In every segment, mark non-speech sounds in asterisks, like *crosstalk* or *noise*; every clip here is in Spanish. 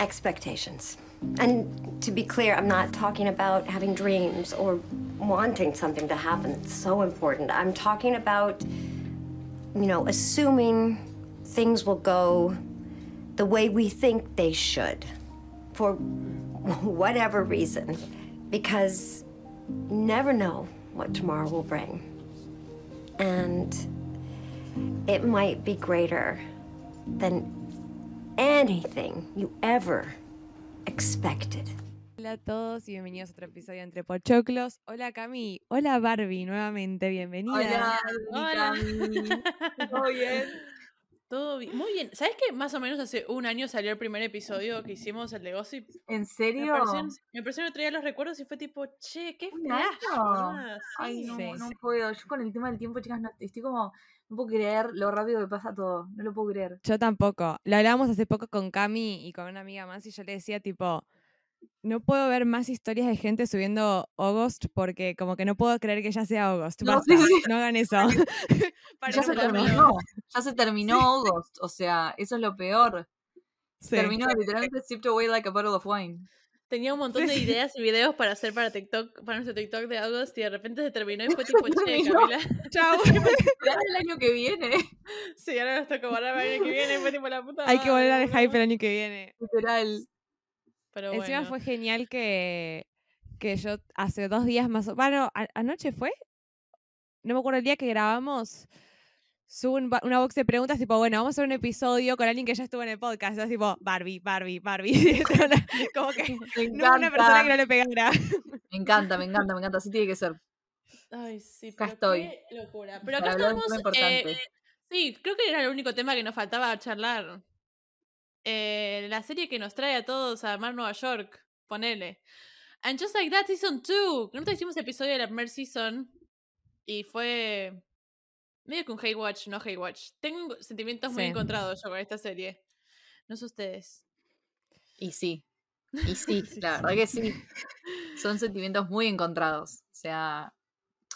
expectations. And to be clear, I'm not talking about having dreams or wanting something to happen. It's so important. I'm talking about, you know, assuming things will go the way we think they should for *laughs* whatever reason. Because you never know what tomorrow will bring. And it might be greater than anything you ever expected. Hola a todos y bienvenidos a otro episodio de Entre Pochoclos. Hola Cami, hola Barbie, nuevamente, bienvenida. Hola, Cami. *laughs* ¿Todo bien? Todo bien. Muy bien. ¿Sabes que más o menos hace un año salió el primer episodio que hicimos, el de Gossip? ¿En Me serio? pareció, me pareció que traía los recuerdos y fue tipo, che, qué ¿Un flash. Ay, no, Sí, no sí. puedo. Yo con el tema del tiempo, chicas, no, estoy como. No puedo creer lo rápido que pasa todo. No lo puedo creer. Yo tampoco. Lo hablábamos hace poco con Cami y con una amiga más y yo le decía tipo, no puedo ver más historias de gente subiendo August porque como que no puedo creer que ya sea August. No, Basta, sí, sí. no hagan eso. *laughs* *laughs* Ya se terminó. Ya se terminó August. O sea, eso es lo peor. Sí. Terminó literalmente sipped away like a bottle of wine. Tenía un montón de ideas y videos para hacer para TikTok, para nuestro TikTok de August y de repente se terminó y *laughs* fue tipo, che. Camila. *laughs* Chao. *laughs* El año que viene. Sí, ahora nos toca guardar para el año que viene fue tipo la puta Hay que volver al hype el año que viene. Literal. Pero Encima bueno. fue genial que, que yo hace dos días más o bueno, anoche fue, no me acuerdo el día que grabamos, subo un una box de preguntas tipo, bueno, vamos a hacer un episodio con alguien que ya estuvo en el podcast, entonces tipo, Barbie, Barbie, Barbie, *laughs* *laughs* como que Me no una persona que encanta. no le pegara. *laughs* Me encanta, me encanta, me encanta. Así tiene que ser. Ay, sí, Acá pero estoy. qué locura. Pero acá Para estamos. eh, sí, creo que era el único tema que nos faltaba charlar. Eh, la serie que nos trae a todos a amar Nueva York. Ponele. And Just Like That Season 2. Nosotros hicimos episodio de la primera season. Y fue. Medio que un hate watch, no hate watch. Tengo sentimientos muy Sí. encontrados yo con esta serie. No sé ustedes. Y sí. Y *laughs* sí, la verdad que sí. Son sentimientos muy encontrados. O sea,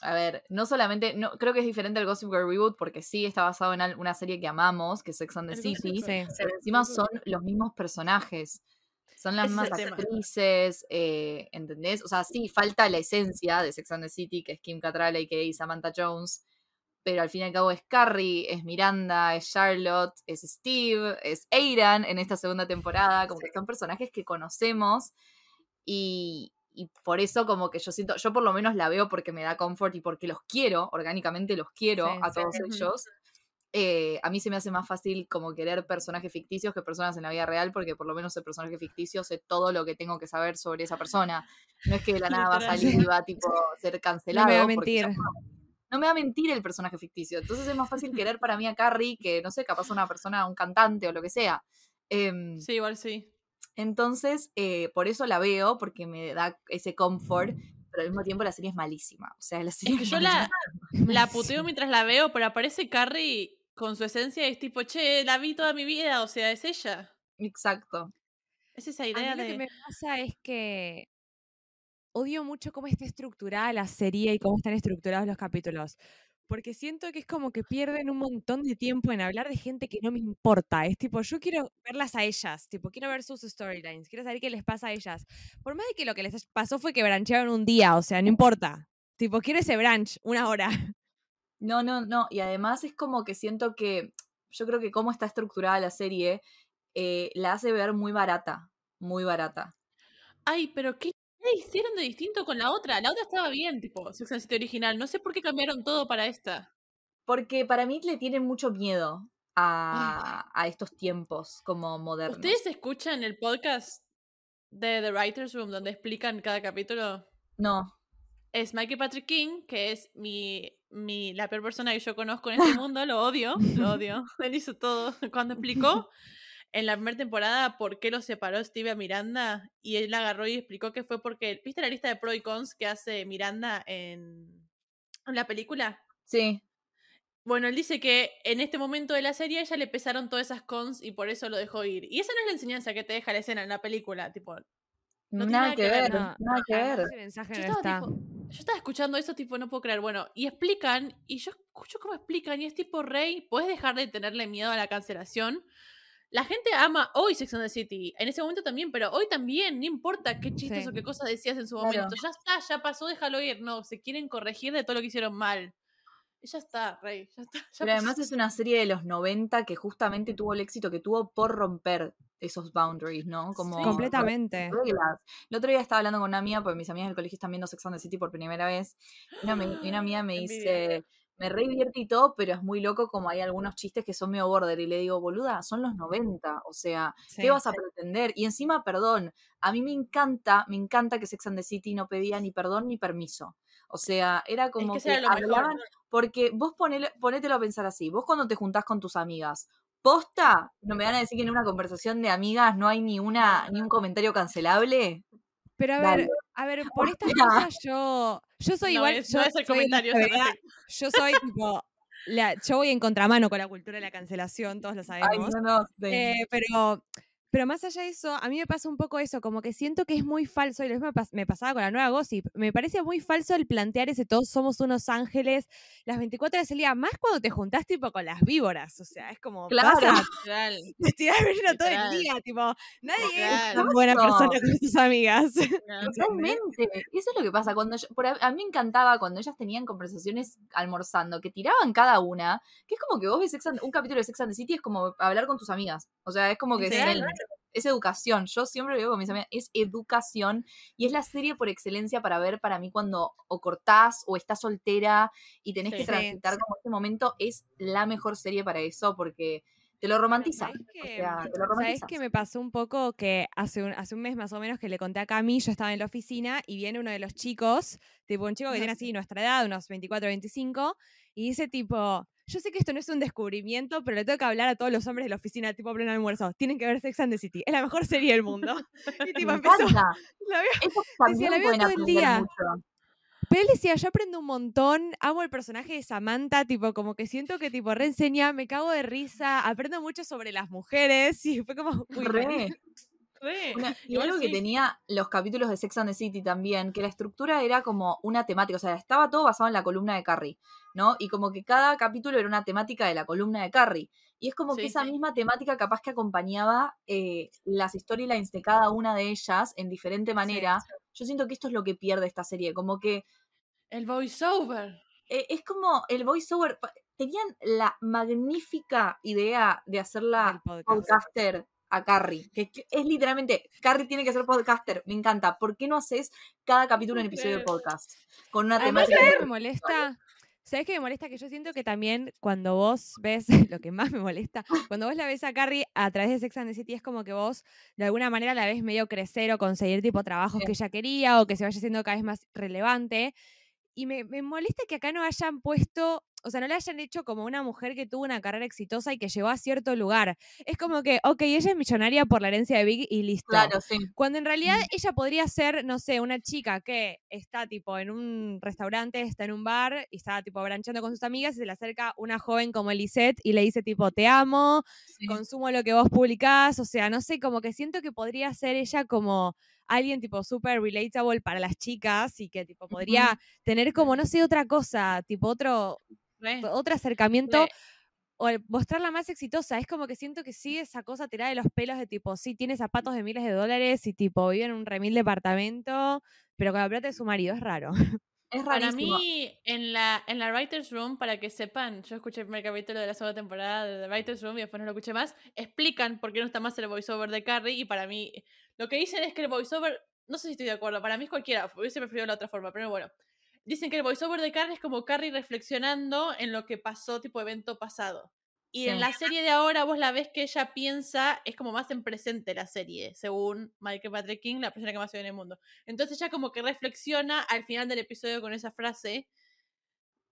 a ver, no solamente, no, creo que es diferente al Gossip Girl Reboot porque sí está basado en una serie que amamos, que es Sex and the El City. Sí. pero encima son los mismos personajes. Son las mismas actrices, eh, ¿entendés? O sea, sí, falta la esencia de Sex and the City, que es Kim Cattrall y Samantha Jones, pero al fin y al cabo es Carrie, es Miranda, es Charlotte, es Steve, es Aidan en esta segunda temporada, como que son personajes que conocemos y, y por eso como que yo siento, yo por lo menos la veo porque me da comfort y porque los quiero, orgánicamente los quiero Sí, a todos ellos. Eh, a mí se me hace más fácil como querer personajes ficticios que personas en la vida real, porque por lo menos el personaje ficticio sé todo lo que tengo que saber sobre esa persona. No es que de la nada va a salir y va a tipo ser No cancelado. me va a porque mentir. No me va a mentir el personaje ficticio. Entonces es más fácil querer para mí a Carrie que, no sé, capaz una persona, un cantante o lo que sea. Em, Sí, igual sí. entonces, eh, por eso la veo, porque me da ese comfort, pero al mismo tiempo la serie es malísima. O sea, la serie Es que es yo la, la *laughs* puteo mientras la veo, pero aparece Carrie con su esencia y es tipo, che, la vi toda mi vida, o sea, es ella. Exacto. Es esa A mí idea lo que de... me pasa es que odio mucho cómo está estructurada la serie y cómo están estructurados los capítulos. Porque siento que es como que pierden un montón de tiempo en hablar de gente que no me importa. Es tipo, yo quiero verlas a ellas, tipo, quiero ver sus storylines, quiero saber qué les pasa a ellas. Por más de que lo que les pasó fue que branchearon un día, o sea, no importa. Tipo, quiero ese branch, una hora. *laughs* No, no, no. Y además es como que siento que, yo creo que cómo está estructurada la serie, eh, la hace ver muy barata. Muy barata. Ay, pero ¿qué, hicieron de distinto con la otra? La otra estaba bien, tipo, Sex and City original. No sé por qué cambiaron todo para esta. Porque para mí le tienen mucho miedo a, a estos tiempos como modernos. ¿Ustedes escuchan el podcast de The Writer's Room donde explican cada capítulo? No. Es Mikey Patrick King, que es mi, mi, la peor persona que yo conozco en este *laughs* mundo, lo odio, lo odio. *laughs* Él hizo todo. Cuando explicó en la primera temporada por qué lo separó Steve a Miranda, y él agarró y explicó que fue porque, ¿viste la lista de pro y cons que hace Miranda en, en la película? Sí. Bueno, él dice que en este momento de la serie a ella le pesaron todas esas cons y por eso lo dejó ir. Y esa no es la enseñanza que te deja la escena en la película, tipo, No tiene nada, nada que ver, ver, No, nada que ver. ese mensaje Yo no estaba, está. tipo, yo estaba escuchando eso, tipo, no puedo creer. Bueno, y explican, y yo escucho cómo explican, y es tipo, Rey, puedes dejar de tenerle miedo a la cancelación. La gente ama hoy Sex and the City. En ese momento también, pero hoy también. No importa qué chistes Sí. o qué cosas decías en su Claro. momento. Ya está, ya pasó, déjalo ir. No, se quieren corregir de todo lo que hicieron mal. Y ya está, Rey. Ya está. *laughs* Ya Pero además es una serie de los 90 que justamente tuvo el éxito que tuvo por romper esos boundaries, ¿no? Como Sí. Completamente. reglas. El otro día estaba hablando con una amiga, porque mis amigas del colegio están viendo Sex and the City por primera vez. Y una, una amiga me Envidia. dice, me re divierte y todo, pero es muy loco como hay algunos chistes que son medio border. Y le digo, boluda, son los 90. O sea, Sí. ¿qué vas a pretender? Y encima, perdón, a mí me encanta, me encanta que Sex and the City no pedía ni perdón ni permiso. O sea, era como es que mejor. hablaban, porque vos ponele, ponételo a pensar así, vos cuando te juntás con tus amigas, posta, no me van a decir que en una conversación de amigas no hay ni una, ni un comentario cancelable. Pero a Dale. A ver, *laughs* por estas cosas yo, yo soy no igual, es, yo no es el soy comentario. verdad, yo soy tipo, la- yo voy en contramano con la cultura de la cancelación, todos lo Ay, sabemos. no, no. sí. Eh, pero, pero más allá de eso, a mí me pasa un poco eso, como que siento que es muy falso, y lo mismo me pas- me pasaba con la nueva Gossip, me parece muy falso el plantear ese todos somos unos ángeles las 24 horas del día, más cuando te juntás tipo con las víboras, o sea, es como, Claro. pasa, Literal. *laughs* te tirás veneno todo el día, tipo, nadie es Literal. tan buena persona con sus amigas. Totalmente. Eso es lo que pasa. Cuando yo- por a, a mí me encantaba cuando ellas tenían conversaciones almorzando, que tiraban cada una, que es como que vos ves Sex and- un capítulo de Sex and the City, es como hablar con tus amigas. O sea, es como que es, educación. Yo siempre lo digo con mis amigas, es educación. Y es la serie por excelencia para ver para mí cuando o cortás o estás soltera y tenés Sí. que Sí, transitar como ese momento, es la mejor serie para eso porque te lo romantiza. ¿Sabés O sea, te lo ¿sabés romantizas. que me pasó un poco que hace un, hace un mes más o menos que le conté a Cami, yo estaba en la oficina y viene uno de los chicos, tipo un chico que tiene así nuestra edad, unos 24, 25, y dice tipo, yo sé que esto no es un descubrimiento, pero le tengo que hablar a todos los hombres de la oficina, tipo pleno almuerzo, tienen que ver Sex and the City, es la mejor serie del mundo. *laughs* Y tipo Me empezó, *laughs* la veo- Decía, la veo todo el día. mucho. Pero él decía, yo aprendo un montón, amo el personaje de Samantha, tipo, como que siento que tipo reenseña, me cago de risa, aprendo mucho sobre las mujeres, *laughs* y fue como muy Re. Re. Una- y Igual algo que tenía los capítulos de Sex and the City también, que la estructura era como una temática, o sea, estaba todo basado en la columna de Carrie, ¿no? Y como que cada capítulo era una temática de la columna de Carrie. Y es como que esa sí. misma temática capaz que acompañaba eh, las storylines de cada una de ellas en diferente manera. Yo siento que esto es lo que pierde esta serie, como que El voiceover. eh, es como el voiceover. Tenían la magnífica idea de hacerla podcast. podcaster a Carrie. Que, que es literalmente, Carrie tiene que ser podcaster. Me encanta. ¿Por qué no haces cada capítulo un episodio de podcast? Con una Además, temática. ¿sabes qué me molesta? ¿Sabes qué me molesta? Que yo siento que también cuando vos ves, *laughs* lo que más me molesta, *laughs* cuando vos la ves a Carrie a través de Sex and the City es como que vos de alguna manera la ves medio crecer o conseguir tipo trabajos Sí. que ella quería o que se vaya siendo cada vez más relevante. Y me, me molesta que acá no hayan puesto, o sea, no la hayan hecho como una mujer que tuvo una carrera exitosa y que llegó a cierto lugar. Es como que, ok, ella es millonaria por la herencia de Big y listo. Claro, sí. Cuando en realidad Mm. ella podría ser, no sé, una chica que está tipo en un restaurante, está en un bar y está tipo branchando con sus amigas y se le acerca una joven como Lisette y le dice tipo, te amo, sí. consumo lo que vos publicás, o sea, no sé, como que siento que podría ser ella como alguien tipo súper relatable para las chicas y que tipo podría tener como, no sé, otra cosa, tipo otro, Re. otro acercamiento Re. o el mostrarla más exitosa. Es como que siento que sí, esa cosa tirada de los pelos de tipo, sí, tiene zapatos de miles de dólares y tipo, vive en un remil departamento, pero con la plata de su marido, es raro. Es Para mí, en la, en la Writer's Room, para que sepan, yo escuché el primer capítulo de la segunda temporada de The Writer's Room y después no lo escuché más, explican por qué no está más el voiceover de Carrie y para mí, lo que dicen es que el voiceover, no sé si estoy de acuerdo, para mí es cualquiera, hubiese preferido la otra forma, pero bueno. Dicen que el voiceover de Carrie es como Carrie reflexionando en lo que pasó, tipo evento pasado. Y en Sí. la serie de ahora vos la ves que ella piensa, es como más en presente la serie, según Michael Patrick King, la persona que más se ve en el mundo. Entonces ella como que reflexiona al final del episodio con esa frase.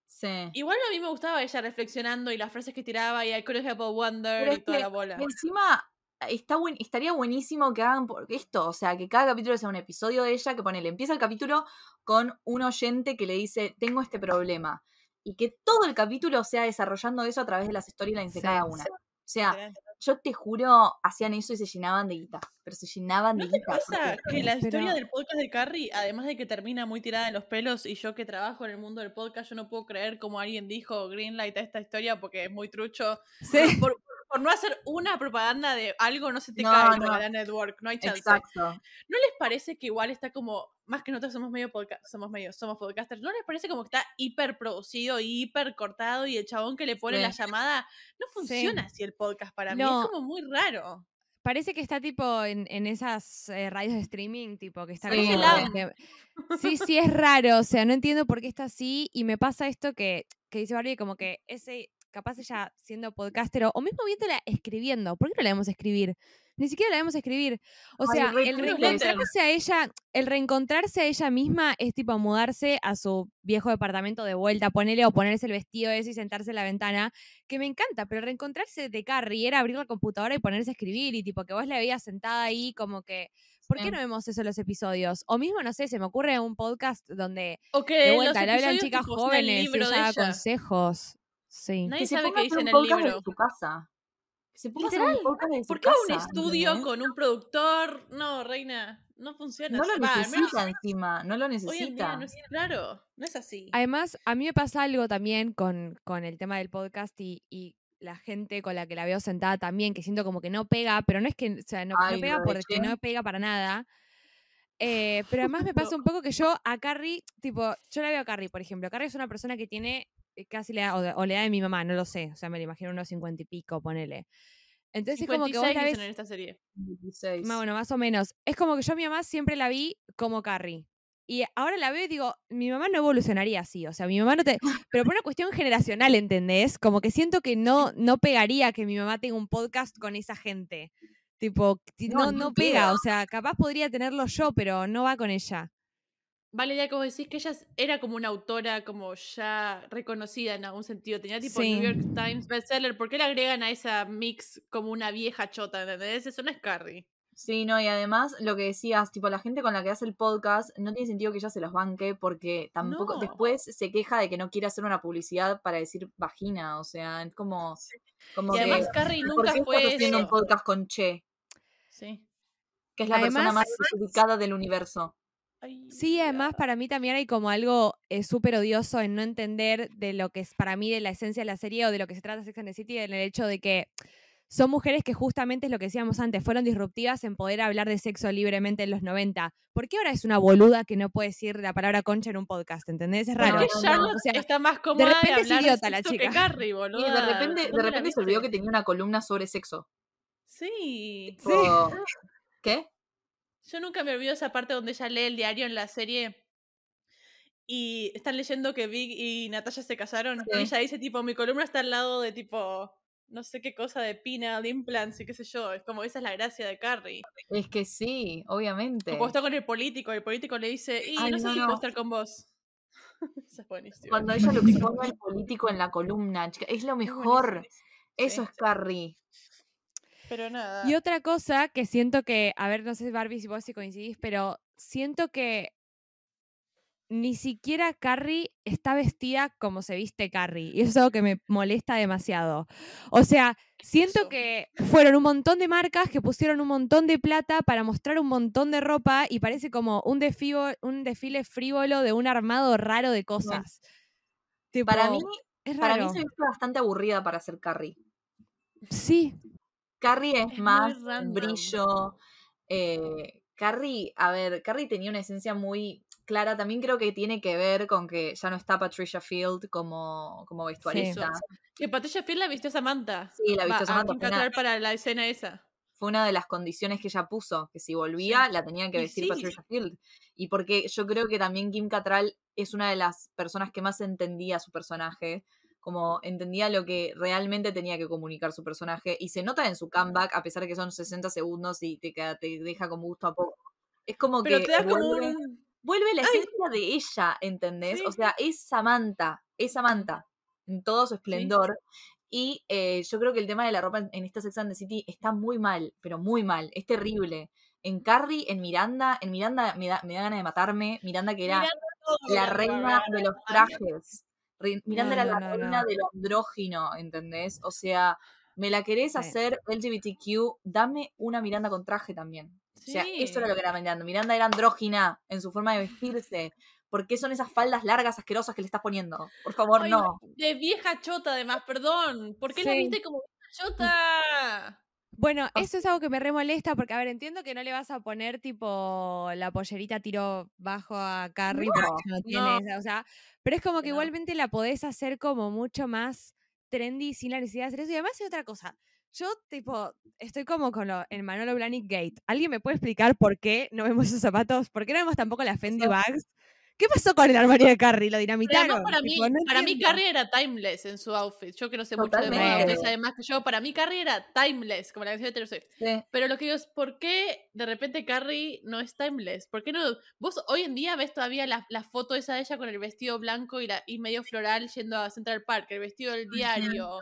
Sí. Igual a mí me gustaba ella reflexionando y las frases que tiraba y I help but wonder Pero y toda la bola. Encima, está buen, estaría buenísimo que hagan por esto, o sea, que cada capítulo sea un episodio de ella, que ponele, empieza el capítulo con un oyente que le dice, tengo este problema. Y que todo el capítulo sea desarrollando eso a través de las storylines de Sí, cada una. sí. O sea, yo te juro, hacían eso y se llenaban de guita. Pero se llenaban de ¿No te guita. pasa que la Pero- historia del podcast de Carrie, además de que termina muy tirada de los pelos, y yo que trabajo en el mundo del podcast, yo no puedo creer como alguien dijo Greenlight a esta historia porque es muy trucho. Sí. Por, por no hacer una propaganda de algo no se te No, cae no. la network, no hay chance. Exacto. ¿No les parece que igual está como, más que nosotros somos medio podcast, somos medio, somos podcasters, ¿no les parece como que está hiper producido, hiper cortado y el chabón que le pone Sí. la llamada no funciona así el podcast para mí, es como muy raro. Parece que está tipo en, en esas eh, radios de streaming, tipo que está Sí, como que- Sí, sí, es raro. O sea, no entiendo por qué está así. Y me pasa esto que, que dice Barbie, como que ese, capaz ella siendo podcaster o, o mismo viéndola escribiendo. ¿Por qué no la vemos escribir? Ni siquiera la vemos escribir. O Ay, sea, el reencontrarse a ella, el reencontrarse a ella misma es tipo mudarse a su viejo departamento de vuelta, ponerle o ponerse el vestido ese y sentarse en la ventana, que me encanta, pero reencontrarse de Carrie era abrir la computadora y ponerse a escribir y tipo que vos la veías sentada ahí como que ¿Por qué no vemos eso en los episodios? O mismo, no sé, se me ocurre un podcast donde de vuelta le hablan chicas jóvenes y ella da consejos. Sí. Nadie Que sabe qué dice en el libro. su casa. Que se ponga Literal. un ¿Por qué un estudio ¿entendés? con un productor? No, reina, no funciona No lo Va, al menos necesita encima, no lo necesita. no es claro, no es así. Además, a mí me pasa algo también con, con el tema del podcast y, y la gente con la que la veo sentada también, que siento como que no pega, pero no es que, o sea, no, pega porque no pega para nada. Eh, *laughs* pero además me pasa un poco que yo a Carrie, tipo, yo la veo a Carrie, por ejemplo. Carrie es una persona que tiene casi la edad, o, o la edad de mi mamá, no lo sé. O sea, me la imagino unos cincuenta y pico, ponele. Entonces es como que vos 56 la ves. dicen en esta serie. 16. Más, bueno, más o menos. Es como que yo a mi mamá siempre la vi como Carrie. Y ahora la veo y digo, mi mamá no evolucionaría así. O sea, mi mamá no te. *gasps* Pero por una cuestión generacional, ¿entendés? Como que siento que no, no pegaría que mi mamá tenga un podcast con esa gente. Tipo, ti- No, no, pega. pedo. O sea, capaz podría tenerlo yo, pero no va con ella. Vale, ya como decís que ella era como una autora como ya reconocida en algún sentido. Tenía tipo Sí. New York Times bestseller. ¿Por qué le agregan a esa mix como una vieja chota? ¿Entendés? Eso no es Carrie. Sí, no, y además lo que decías, tipo, la gente con la que hace el podcast, no tiene sentido que ella se los banque porque tampoco No. después se queja de que no quiere hacer una publicidad para decir vagina, o sea, es como, como Y que, además Carrie ¿por nunca qué fue estás haciendo un podcast con Che? Sí. Que es la persona más desubicada del universo. Ay, Sí, además para mí también hay como algo eh, súper odioso en no entender de lo que es para mí de la esencia de la serie o de lo que se trata Sex and the City, en el hecho de que son mujeres que justamente es lo que decíamos antes, fueron disruptivas en poder hablar de sexo libremente en los 90. ¿Por qué ahora es una boluda que no puede decir la palabra concha en un podcast? ¿Entendés? Es Porque raro. no, no, Charlotte o sea, está más cómoda de, repente es de idiota la que chica. Y de repente, de ¿Dónde la repente se olvidó que tenía una columna sobre sexo. Sí. Tipo, ¿Qué? Yo nunca me olvido esa parte donde ella lee el diario en la serie y están leyendo que Big y Natalia se casaron. Sí. Y ella dice, tipo, mi columna está al lado de, tipo, no sé qué cosa de penal implants y qué sé yo. Es como, esa es la gracia de Carrie. Es que sí, O obviamente. cuando está con el político, el político le dice, y Ay, no sé no, si no. puedo estar con vos. *laughs* Esa es buenísima. Cuando ella lo expone al político en la columna, chica, es lo mejor. buenísimo. Eso es Carrie. Pero nada. Y otra cosa que siento que, a ver, no sé Barbie si vos si coincidís, pero siento que ni siquiera Carrie está vestida como se viste Carrie. Y eso es algo que me molesta demasiado. O sea, siento Eso. que fueron un montón de marcas que pusieron un montón de plata para mostrar un montón de ropa y parece como un, un desfile frívolo de un armado raro de cosas. Para mí, es para mí raro. se viste bastante aburrida para ser Carrie. Sí, Carrie es, más brillo. eh, Carrie, a ver, Carrie tenía una esencia muy clara. También creo que tiene que ver con que ya no está Patricia Field como, como vestuarista. Que Patricia Field la vistió Samantha. Sí, la vistió Va, a Samantha, una- para la escena esa. Fue una de las condiciones que ella puso, que si volvía Sí. la tenían que vestir sí. Patricia Field. Y porque yo creo que también Kim Cattrall es una de las personas que más entendía su personaje, como entendía lo que realmente tenía que comunicar su personaje. Y se nota en su comeback, a pesar de que son 60 segundos y te, te deja como gusto a poco. Es como Pero que te da como vuelve, un... vuelve la esencia de ella, ¿entendés? O sea, es Samantha, es Samantha, en todo su esplendor. Y eh, yo creo que el tema de la ropa en, esta Sex and the City está muy mal, pero muy mal, es terrible. En Carrie, en Miranda, en Miranda me da, me da ganas de matarme. Miranda que era Miranda la reina de los trajes. Miranda No, era la reina no. de lo andrógino, ¿entendés? O sea, me la querés Sí. hacer LGBTQ, dame una Miranda con traje también. O sea, eso era lo que era Miranda. Miranda era andrógina en su forma de vestirse. ¿Por qué son esas faldas largas asquerosas que le estás poniendo? Por favor, Ay, no. De vieja chota, además, perdón. ¿Por qué la Sí. viste como ¡Yuta! Bueno, O eso es algo que me remolesta porque, a ver, entiendo que no le vas a poner tipo la pollerita tiro bajo a Carrie porque no tiene no. esa, o sea, pero es como que no. igualmente la podés hacer como mucho más trendy sin la necesidad de hacer eso. Y además hay otra cosa. Yo, tipo, estoy como con lo, el Manolo Blahnik Gate. ¿Alguien me puede explicar por qué no vemos esos zapatos? ¿Por qué no vemos tampoco las Fendi Bags? ¿Qué pasó con el armario de Carrie? ¿Lo Pero dinamitaron? además para mí, Tipo, no para mí. Carrie era timeless en su outfit. Yo que no sé mucho de moda, Totalmente. ustedes saben más que yo. Para mí Carrie era timeless, como la canción de Taylor Swift. Sí. Pero lo que digo es, ¿por qué de repente Carrie no es timeless? ¿Por qué no? Vos hoy en día ves todavía la, la foto esa de ella con el vestido blanco y, la, y medio floral yendo a Central Park, el vestido del diario,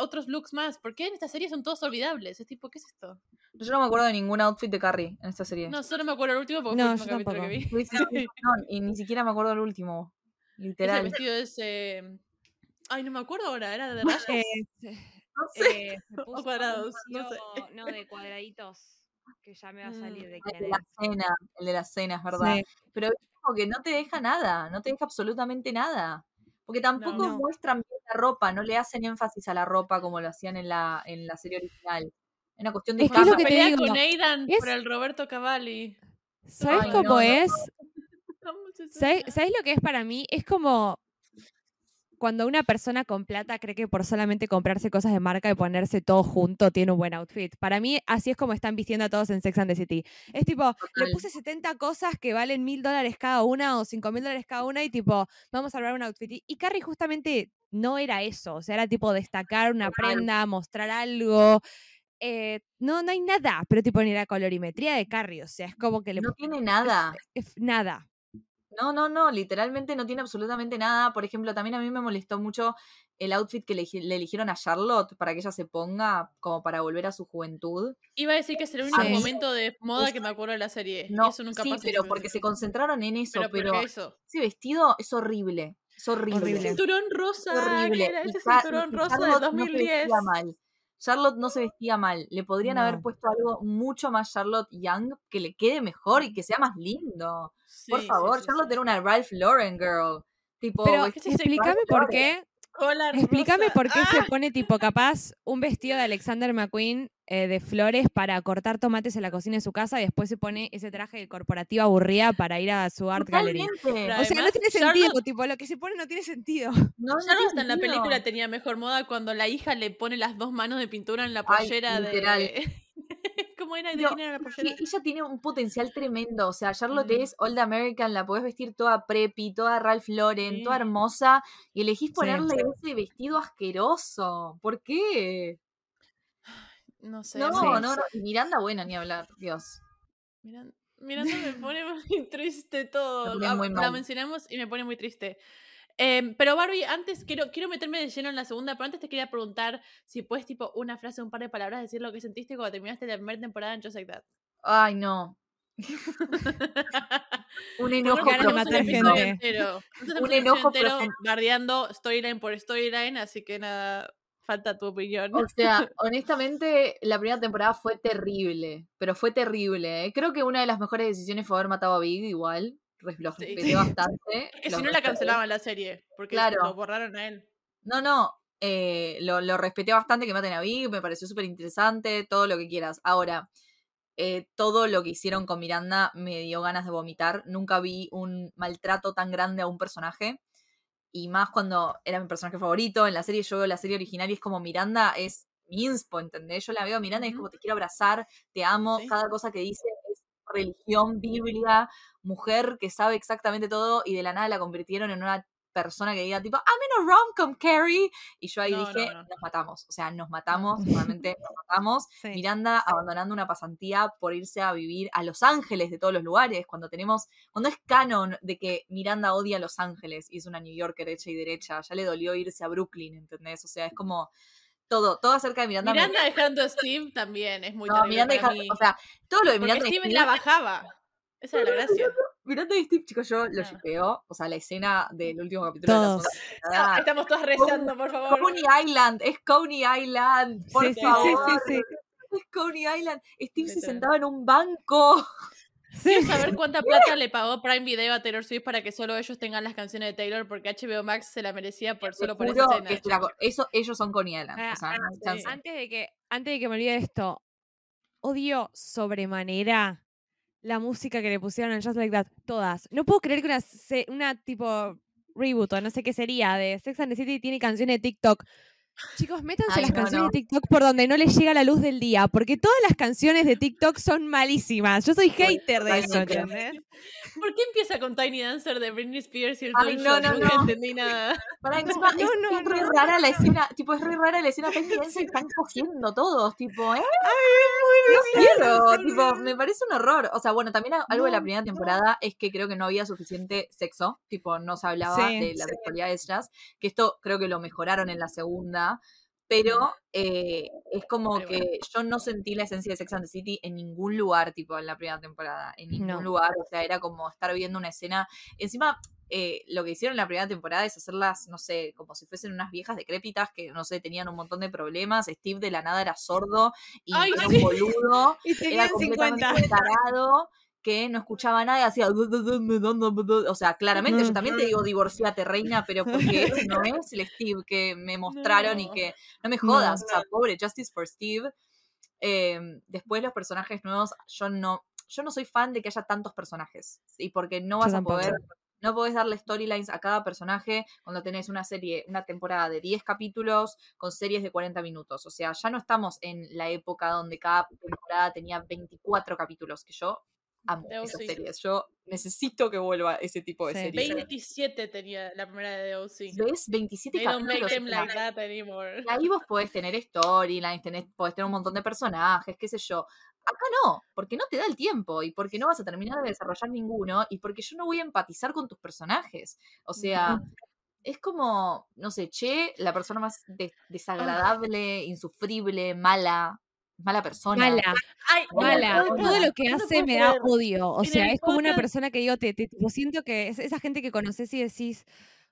otros looks más. ¿Por qué en esta serie son todos olvidables? Es tipo, ¿qué es esto? Yo no me acuerdo de ningún outfit de Carrie en esta serie. No, solo me acuerdo el último porque No, fue el último capítulo que vi. Sí, no, *laughs* y ni siquiera me acuerdo del último. Ese Literal. vestido es... eh, Ay, no me acuerdo ahora, ¿era de rayas? Eh, *laughs* No sé. eh, *laughs* cuadrados, no sé. no, de cuadraditos, que ya me va a salir Mm. de El de la cena, el de la cena, es verdad. Sí. Pero es como que no te deja nada, no te deja absolutamente nada. Porque tampoco No. muestran bien la ropa, no le hacen énfasis a la ropa como lo hacían en la, en la serie original. Es una cuestión de Es que es lo que te pelea digo, con Aidan es- por el Roberto Cavalli. ¿Sabes Ay, cómo no, es? Vamos a ¿Sabes, hacer- sabes lo que es para mí? Es como cuando una persona con plata cree que por solamente comprarse cosas de marca y ponerse todo junto tiene un buen outfit. Para mí, así es como están vistiendo a todos en Sex and the City. Es tipo, le puse 70 cosas que valen mil dólares cada una o cinco mil dólares cada una y tipo, vamos a armar un outfit. Y, y Carrie justamente no era eso. O sea, era tipo destacar una Total. prenda, mostrar algo. Eh, no, no hay nada, pero tipo ni la colorimetría de Carrie. O sea, es como que le No tiene nada. es nada. No, no, no, literalmente no tiene absolutamente nada. Por ejemplo, también a mí me molestó mucho el outfit que le, le eligieron a Charlotte para que ella se ponga como para volver a su juventud. Iba a decir que es el único Sí. momento de moda que me acuerdo de la serie. No, eso nunca sí, pasa. pero porque se concentraron en eso, Pero, eso. ese vestido es horrible. Es horrible. Horrible. Cinturón rosa. horrible. ¿qué era Y ese cinturón rosa de Charlotte no se 2010. vestía mal. Charlotte no se vestía mal. Le podrían haber puesto algo mucho más Charlotte Young que le quede mejor y que sea más lindo. Por Sí, favor, sí, Charlotte era una Ralph Lauren girl. Tipo, Pero ¿qué explícame por Lauren. Collar Explícame por qué se ¡Ah! pone tipo capaz un vestido de Alexander McQueen eh, de flores para cortar tomates en la cocina de su casa y después se pone ese traje de corporativa aburrida para ir a su art gallery. Totalmente. O sea, no tiene sentido, Charlotte- tipo, lo que se pone no tiene sentido. No, no Charlotte hasta en la película tenía mejor moda cuando la hija le pone las dos manos de pintura en la Ay, pollera literal. de. ¿Cómo era? ¿De Pero quién era la que pollera? ella tiene un potencial tremendo. O sea, Charlotte Mm. es Old American, la podés vestir toda preppy, toda Ralph Lauren, toda hermosa, y elegís ponerle Sí. ese vestido asqueroso. ¿Por qué? No sé. No, no, no. Y Miranda, bueno, ni hablar, Dios. Miran- Miranda me pone *laughs* muy triste *laughs* todo. pone Ah, muy La mencionamos y me pone muy triste. Em, pero Barbie, antes quiero, quiero meterme de lleno en la segunda, pero antes te quería preguntar si puedes, tipo, una frase, un par de palabras, decir lo que sentiste cuando terminaste la primera temporada en Just Like That. Ay, no. *laughs* Un enojo tenemos un entero. Enojo entero profundo. bardeando storyline por storyline, así que nada, falta tu opinión. O sea, *laughs* honestamente, la primera temporada fue terrible, pero fue terrible. ¿eh? Creo que una de las mejores decisiones fue haber matado a Big igual. Res- Lo Sí. respeté bastante. *laughs* que lo si no la respeté. cancelaban la serie, porque Claro. lo borraron a él. No, no, eh, lo, lo respeté bastante que maten a Big, me pareció súper interesante, todo lo que quieras. Ahora, eh, todo lo que hicieron con Miranda me dio ganas de vomitar. Nunca vi un maltrato tan grande a un personaje. Y más cuando era mi personaje favorito. En la serie, yo veo la serie original y es como Miranda es mi inspo, ¿entendés? Yo la veo a Miranda y es como te quiero abrazar, te amo, Sí. cada cosa que dice es religión, Biblia, mujer que sabe exactamente todo y de la nada la convirtieron en una persona que diga tipo, I'm in a rom-com, Carrie. Y yo ahí No, dije, no, no. nos matamos. O sea, nos matamos, realmente nos *laughs* matamos. Sí. Miranda abandonando una pasantía por irse a vivir a Los Ángeles de todos los lugares, cuando tenemos, cuando es canon de que Miranda odia a Los Ángeles y es una New Yorker hecha y derecha, ya le dolió irse a Brooklyn, ¿entendés? O sea, es como todo, todo acerca de Miranda. me- Miranda dejando a Steve también es muy no, terrible Miranda para deja- mí. o sea, todo lo de porque Miranda y Steve Steve- la bajaba. Esa era la gracia. Miranda y Steve, chicos, yo lo Ah. shipeo. O sea, la escena del último capítulo de la Todos. Ah. Estamos todas rezando, por favor. Coney Island, es Coney Island, por Sí, sí, sí, favor. sí, sí. Es Coney Island. Steve se sentaba en un banco. Quiero saber *laughs* cuánta plata le pagó Prime Video a Taylor Swift para que solo ellos tengan las canciones de Taylor, porque HBO Max se la merecía por solo por esa escena. que es la eso, ellos son Island. Ah, o sea, no hay sí. chance. Antes de que, antes de que me olvide esto, odio sobremanera la música que le pusieron en Just Like That. Todas. No puedo creer que una, una tipo reboot o no sé qué sería de Sex and the City tiene canciones de TikTok. Chicos, métanse Ay, las no, canciones no. de TikTok por donde no les llega la luz del día, porque todas las canciones de TikTok son malísimas. Yo soy hater de eso. ¿Por qué empieza con Tiny Dancer de Britney Spears y el Ay, no, no, Nunca no. entendí nada. *laughs* Pará, *laughs* encima no, es, no, es re no. rara la escena, tipo, es re rara la escena Tiny *laughs* Dancer, están cogiendo todos, tipo, ¿eh? No quiero, tipo, me parece un horror. O sea, bueno, también algo de la primera no. temporada es que creo que no había suficiente sexo, tipo, no se hablaba Sí, de las sexualidades de ellas, que esto creo que lo mejoraron en la segunda, pero eh, es como Pero que bueno. yo no sentí la esencia de Sex and the City en ningún lugar, tipo, en la primera temporada, en ningún No. lugar, o sea, era como estar viendo una escena, encima... eh, lo que hicieron en la primera temporada es hacerlas, no sé, como si fuesen unas viejas decrépitas que, no sé, tenían un montón de problemas. Steve de la nada era sordo y Ay, era sí. un boludo *laughs* Y era completamente 50. tarado que no escuchaba nada y hacía o sea claramente yo también te digo divorciate reina pero porque *laughs* ese no es el Steve que me mostraron y que no me No. jodas o sea pobre Justice for Steve Eh, después los personajes nuevos yo no yo no soy fan de que haya tantos personajes y porque no vas a tampoco. poder no podés darle storylines a cada personaje cuando tenés una serie, una temporada de 10 capítulos con series de 40 minutos. O sea, ya no estamos en la época donde cada temporada tenía 24 capítulos, que yo amo De esas OC. series. Yo necesito que vuelva ese tipo de Sí. series. 27 tenía la primera de The OC. ¿Ves? 27 They don't make capítulos. them like that anymore. ahí vos podés tener storylines, tenés, podés tener un montón de personajes, qué sé yo. Acá no, porque no te da el tiempo y porque no vas a terminar de desarrollar ninguno y porque yo no voy a empatizar con tus personajes. O sea, es como, no sé, Che, la persona más de- desagradable, insufrible, mala, mala persona. Mala, Ay, en el mala. Todo lo que hace me da odio. O sea, es como una persona que digo, te, te- tipo, siento que es esa gente que conoces y decís,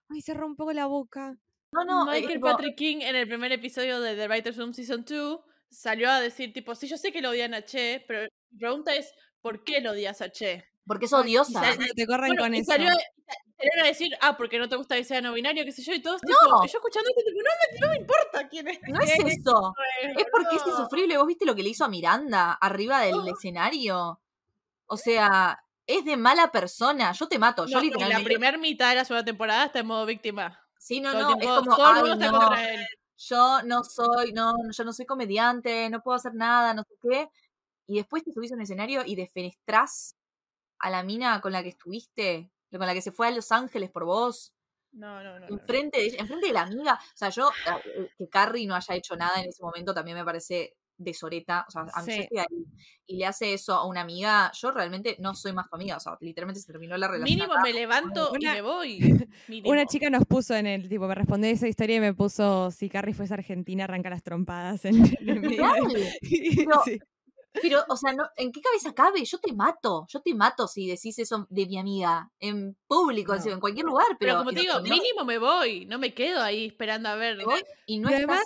ay, cerró un poco la boca. No, no, eh, Michael tipo, Patrick King en el primer episodio de The Writers Room Season 2 salió a decir, tipo, sí, yo sé que lo odian a Che, pero mi pregunta es, ¿por qué lo odias a Che? Porque es odiosa. sal- te corren Bueno, con y eso. salió, salieron a decir, ah, porque no te gusta que sea no binario, qué sé yo, y todos, tipo, No. y yo escuchando esto, tipo, no me, no me importa quién es. No es *laughs* eso. Es porque es insufrible. ¿Vos viste lo que le hizo a Miranda arriba del Oh. escenario? O sea, es de mala persona. Yo te mato. Yo No, y la literalmente. primera mitad de la segunda temporada está en modo víctima. Sí, no, todo no. Es como, todo el ay, mundo está no. contra él. yo no soy, no, yo no soy comediante, no puedo hacer nada, no sé qué. Y después te subís a un escenario y defenestrás a la mina con la que estuviste, con la que se fue a Los Ángeles por vos, No, no, no. no. enfrente de, enfrente de la amiga. O sea, yo, eh, que Carrie no haya hecho nada en ese momento también me parece desoreta. O sea, a mí yo Sí. estoy ahí y le hace eso a una amiga, yo realmente no soy más tu amiga. O sea, literalmente se terminó la relación. Mínimo acá. me levanto y me voy. *laughs* Mínimo. Una chica nos puso en el, tipo, me respondió esa historia y me puso, si Carrie fuese argentina, arranca las trompadas en, en el medio de- Real. *laughs* Pero- Sí. Pero, o sea, no, ¿en qué cabeza cabe? Yo te mato, yo te mato si decís eso de mi amiga, en público, No. en cualquier lugar, pero... Pero como te digo, no- mínimo me voy. No me quedo ahí esperando a ver. y no Y estás además-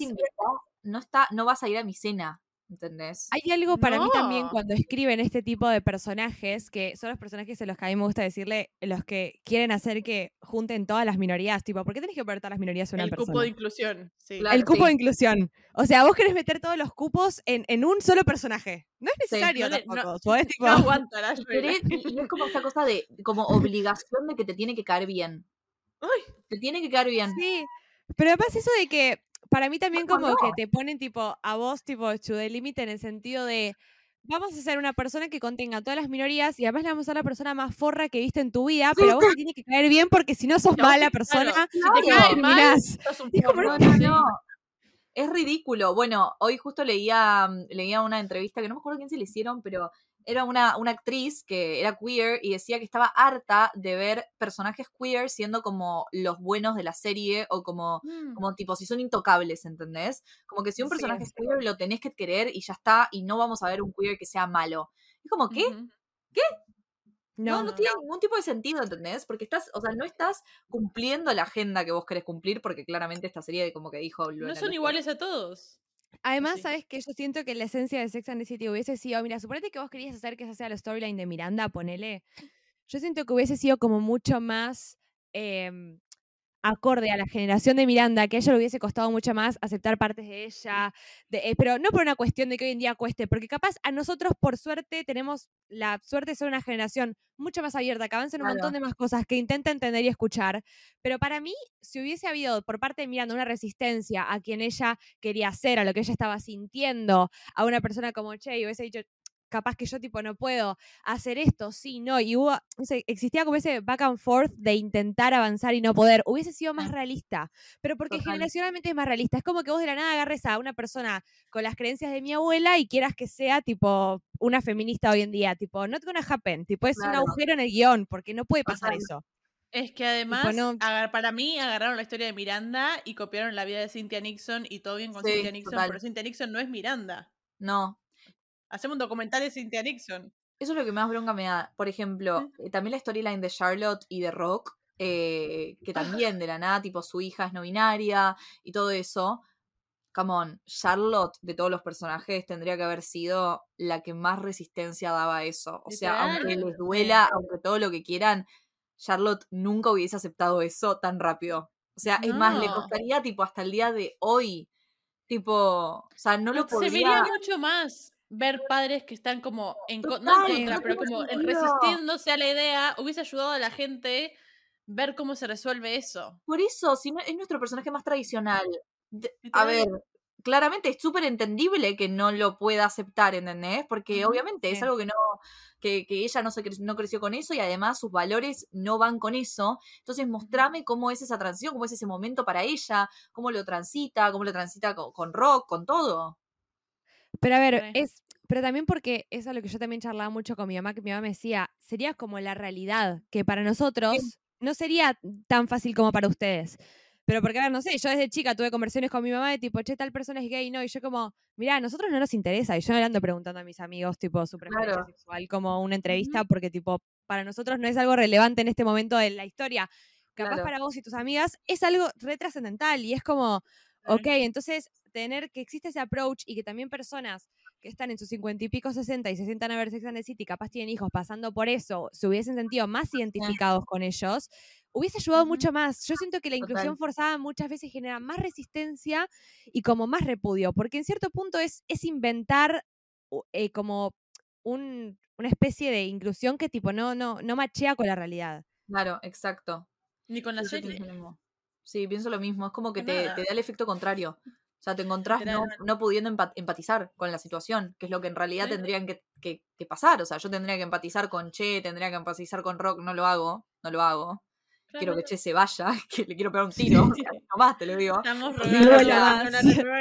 no, está, no vas a ir a mi cena, ¿entendés? Hay algo para mí también No. cuando escriben este tipo de personajes, que son los personajes en los que a mí me gusta decirle, los que quieren hacer que junten todas las minorías, tipo, ¿por qué tenés que poner todas las minorías en una el persona? cupo de inclusión. Sí. Claro. el cupo sí. de inclusión. O sea, vos querés meter todos los cupos en, en un solo personaje. No es Sí, necesario no le- no- tampoco. *laughs* podés, tipo, No aguanta la *laughs* Y, es como esta cosa de, como obligación de que te tiene que caer bien. Ay. Te tiene que caer bien. Sí, pero además eso de que para mí también ¿Cómo como que te ponen tipo a vos tipo the limit en el sentido de vamos a ser una persona que contenga todas las minorías y además le vamos a ser la persona más forra que viste en tu vida, pero a vos te tiene que caer bien porque si no sos No, mala claro, persona, si te. Sos un *laughs* No, no. Es ridículo. Bueno, hoy justo leía, mm, leía una entrevista que no me acuerdo quién se le hicieron, pero era una, una actriz que era queer y decía que estaba harta de ver personajes queer siendo como los buenos de la serie o como, Mm. como tipo, si son intocables, ¿entendés? Como que si un Sí. personaje es queer lo tenés que querer y ya está, y no vamos a ver un queer que sea malo. Es como, ¿qué? Ujú. No, no, No, tiene ningún tipo de sentido, ¿entendés? Porque estás, o sea, no estás cumpliendo la agenda que vos querés cumplir, porque claramente esta serie como que dijo... No son iguales a todos. Además, sí. ¿sabes que Yo siento que la esencia de Sex and the City hubiese sido, mira, suponete que vos querías hacer que esa sea la storyline de Miranda, ponele. Yo siento que hubiese sido como mucho más em, acorde a la generación de Miranda, que a ella le hubiese costado mucho más aceptar partes de ella, de- eh, pero no por una cuestión de que hoy en día cueste, porque capaz a nosotros, por suerte, tenemos la suerte de ser una generación mucho más abierta, que avanza en un montón de más cosas, que intenta entender y escuchar. Pero para mí, si hubiese habido por parte de Miranda una resistencia a quien ella quería hacer, a lo que ella estaba sintiendo, a una persona como Che, y hubiese dicho, capaz que yo tipo no puedo hacer esto, sí, no, y hubo, no sé, existía como ese back and forth de intentar avanzar y no poder, hubiese sido más realista, pero porque Total. generacionalmente es más realista, es como que vos de la nada agarres a una persona con las creencias de mi abuela y quieras que sea tipo una feminista hoy en día, tipo, not gonna happen, tipo, es un agujero en el guion, porque no puede pasar Total. eso. Es que además, para mí, agarraron la historia de Miranda y copiaron la vida de Cynthia Nixon y todo bien con Sí, Cynthia Nixon, total. pero Cynthia Nixon no es Miranda. No, Hacemos un documental de Cynthia Nixon. Eso es lo que más bronca me da. Por ejemplo, *laughs* eh, también la storyline de Charlotte y de Rock, eh, que *laughs* también de la nada, tipo, su hija es no binaria y todo eso. Come on, Charlotte, de todos los personajes, tendría que haber sido la que más resistencia daba a eso. O sea, aunque les duela, aunque todo lo que quieran, Charlotte nunca hubiese aceptado eso tan rápido. O sea, es más, le costaría, tipo, hasta el día de hoy. Tipo, o sea, no lo Se vería podría... mucho más ver padres que están como en no en contra, no pero como sentido. resistiéndose a la idea, hubiese ayudado a la gente ver cómo se resuelve eso. Por eso, si no, es nuestro personaje más tradicional. A ver, claramente es súper entendible que no lo pueda aceptar, ¿entendés? Porque obviamente es algo que no, que, que ella no, se cre- no creció con eso y además sus valores no van con eso. Entonces mostrame cómo es esa transición, cómo es ese momento para ella, cómo lo transita, cómo lo transita con, con rock, con todo. Pero a ver, es, pero también porque eso es lo que yo también charlaba mucho con mi mamá, que mi mamá me decía, sería como la realidad, que para nosotros no sería tan fácil como para ustedes. Pero porque, a ver, no sé, yo desde chica tuve conversaciones con mi mamá de tipo, che, tal persona es gay, ¿no? Y yo como, mirá, a nosotros no nos interesa. Y yo no le ando preguntando a mis amigos, tipo, su preferencia Claro. sexual como una entrevista, porque, tipo, para nosotros no es algo relevante en este momento de la historia. Capaz Claro. para vos y tus amigas es algo re trascendental y es como, ok, entonces tener que existe ese approach y que también personas que están en sus cincuenta y pico, sesenta y se sientan a ver Sex and the City, capaz tienen hijos pasando por eso, se hubiesen sentido más identificados con ellos, hubiese ayudado mucho más. Yo siento que la inclusión Total. forzada muchas veces genera más resistencia y como más repudio, porque en cierto punto es, es inventar eh, como un- una especie de inclusión que tipo no, no, no machea con la realidad. Claro, exacto. Ni con la Sí, serie. Sí, pienso lo mismo. Es como que te, te da el efecto contrario. O sea, te encontrás no, no pudiendo empa- empatizar con la situación, que es lo que en realidad Sí. tendrían que, que- que pasar. O sea, yo tendría que empatizar con Che, tendría que empatizar con Rock, no lo hago, no lo hago. Quiero que Claro. Che se vaya, *laughs* que le quiero pegar un tiro. O *laughs* sea, *laughs* nomás te lo digo. Estamos Sí, rogando renueva en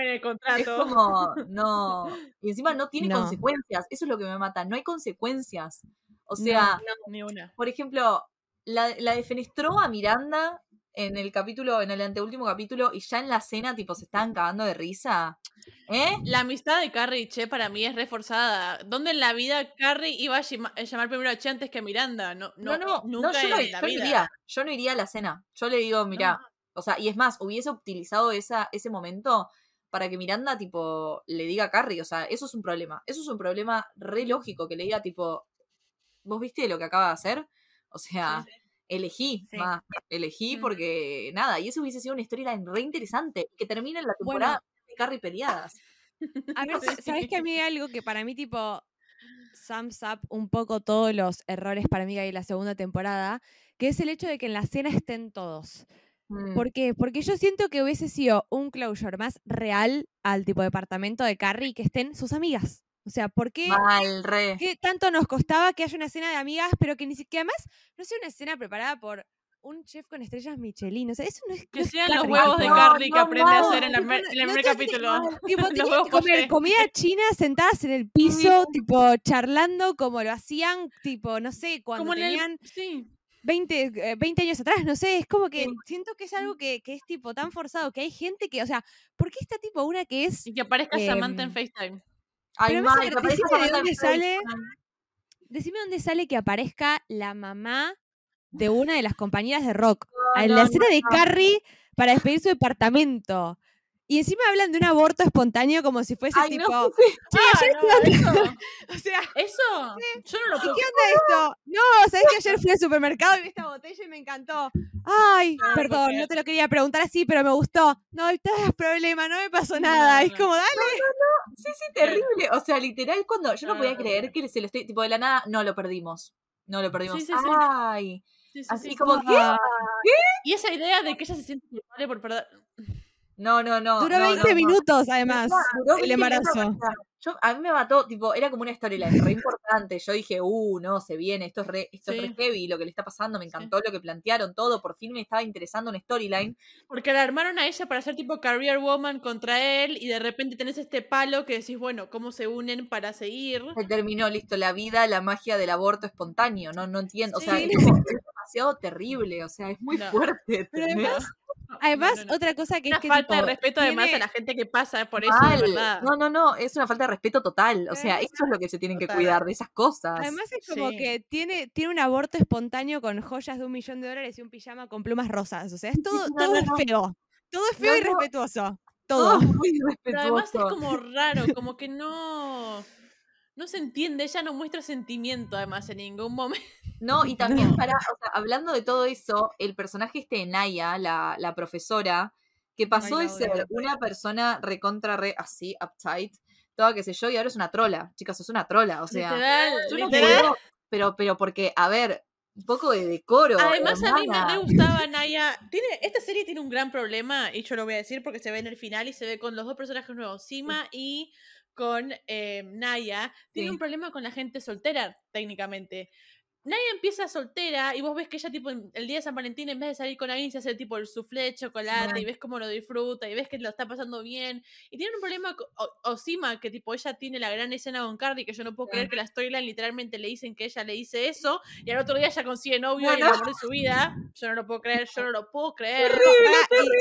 el Es contrato. como, no. Y encima no tiene No. consecuencias. Eso es lo que me mata. No hay consecuencias. O No. sea, Ni una. por ejemplo, la, la defenestró a Miranda en el capítulo, en el anteúltimo capítulo, y ya en la cena, tipo, se estaban cagando de risa. ¿Eh? La amistad de Carrie y Che para mí es reforzada. ¿Dónde en la vida Carrie iba a a llamar primero a Che antes que a Miranda? No, no, No, no, nunca no, yo no, en la yo no vida. iría. Yo no iría a la cena. Yo le digo, mira, No. o sea, y es más, hubiese utilizado esa, ese momento para que Miranda, tipo, le diga a Carrie. O sea, eso es un problema. Eso es un problema re lógico, que le diga, tipo, ¿vos viste lo que acaba de hacer? O sea, Sí, elegí, Sí. elegí Mm. porque nada, y eso hubiese sido una historia re interesante, que termine en la Bueno. temporada de Carrie peleadas. *laughs* A *laughs* ver. ¿sabes que a mí hay algo que para mí, tipo, sums up un poco todos los errores para mí que hay en la segunda temporada? Que es el hecho de que en la cena estén todos. Mm, ¿Por qué? Porque yo siento que hubiese sido un closure más real al tipo departamento de Carrie que estén sus amigas. O sea, ¿por qué, Mal, re. qué tanto nos costaba que haya una cena de amigas, pero que ni siquiera además no sea una cena preparada por un chef con estrellas Michelin? O sea, eso no es. Que sean los huevos de. No, Carrie que no, aprende a hacer en, no- en el primer capítulo. *laughs* Tipo, Los tenían huevos que comer comida china sentadas en el piso, tipo, charlando como lo hacían, tipo, no sé, cuando Como en el. tenían Sí. 20, eh, 20 años atrás, no sé, es como que Sí. siento que es algo que, que es tipo tan forzado, que hay gente que, o sea, ¿por qué está tipo una que es, Y que aparezca Samantha en Em, FaceTime. Ay, pero decime de dónde sale- decime dónde sale que aparezca la mamá de una de las compañeras de rock, No, en no, la no, escena de. Carrie para despedir su departamento? Y encima hablan de un aborto espontáneo como si fuese Ay, tipo. no, sí. "Che, Ah, ayer no, fui al-". eso, *laughs* O sea, eso, yo no lo ¿y puedo ¿qué onda esto? No, ¿sabes que ayer fui al supermercado y vi esta botella y me encantó? Ay, No, perdón, no te lo quería preguntar así, pero me gustó. No, te das problema, no me pasó nada. No, es no. como, dale. Sí, sí, terrible. O sea, literal, cuando yo no No, podía no, creer no. que se lo estoy, tipo, de la nada, no lo perdimos. No lo perdimos. Sí, sí, sí. Ay. Sí, sí, Así sí. como, ¿qué? Ah, Y esa idea de que ella se siente culpable por perder. No, no, no. Duró no, 20 no, no. minutos, además, Duró el 20 minutos, embarazo. Yo, a mí me mató, tipo, era como una storyline re importante. Yo dije, uh, no, se viene, esto es re, esto es re heavy, lo que le está pasando, me Sí. encantó lo que plantearon, todo, por fin me estaba interesando una storyline. Porque la armaron a ella para ser tipo career woman contra él y de repente tenés este palo que decís, bueno, ¿cómo se unen para seguir? Se terminó, listo, la vida, la magia del aborto espontáneo, no, no entiendo, o sea, es, como- es *laughs* demasiado terrible, o sea, es muy No. fuerte. Pero además no, no, no. otra cosa que Una es que falta tipo, de respeto además a la gente que pasa por eso, de verdad. No, no, no, es una falta de respeto total, o sea, eso es lo que se tienen que cuidar, de esas cosas. Además es como Sí. que tiene, tiene un aborto espontáneo con joyas de un millón de dólares y un pijama con plumas rosas. O sea, es todo, no, todo no, es no. feo. Todo es feo No, y no. respetuoso. todo Todo. es muy Pero además es respetuoso. como raro, como que no. No se entiende, ella no muestra sentimiento además en ningún momento. No, y también No. para, o sea, hablando de todo eso, el personaje este de Naya, la, la profesora, que pasó Ay, de ser una persona recontra re así, uptight, toda qué sé yo, y ahora es una trola. Chicas, es una trola, o sea. literal, yo no literal. puedo, pero, pero porque, a ver, un poco de decoro. Además, a mí me re gustaba Naya. Tiene, esta serie tiene un gran problema, y yo lo voy a decir porque se ve en el final y se ve con los dos personajes nuevos, Sima y con eh, Naya. Tiene Sí. un problema con la gente soltera, técnicamente. Naya empieza soltera y vos ves que ella, tipo, el día de San Valentín, en vez de salir con alguien, se hace tipo el soufflé de chocolate Sí. y ves cómo lo disfruta y ves que lo está pasando bien. Y tiene un problema con o, o Sima, que tipo, ella tiene la gran escena con Cardi, que yo no puedo Sí. creer que la storyline literalmente le dicen que ella le dice eso y al otro día ella consigue novio y el Bueno. amor de su vida. Yo no lo puedo creer, yo no lo puedo creer. Pará,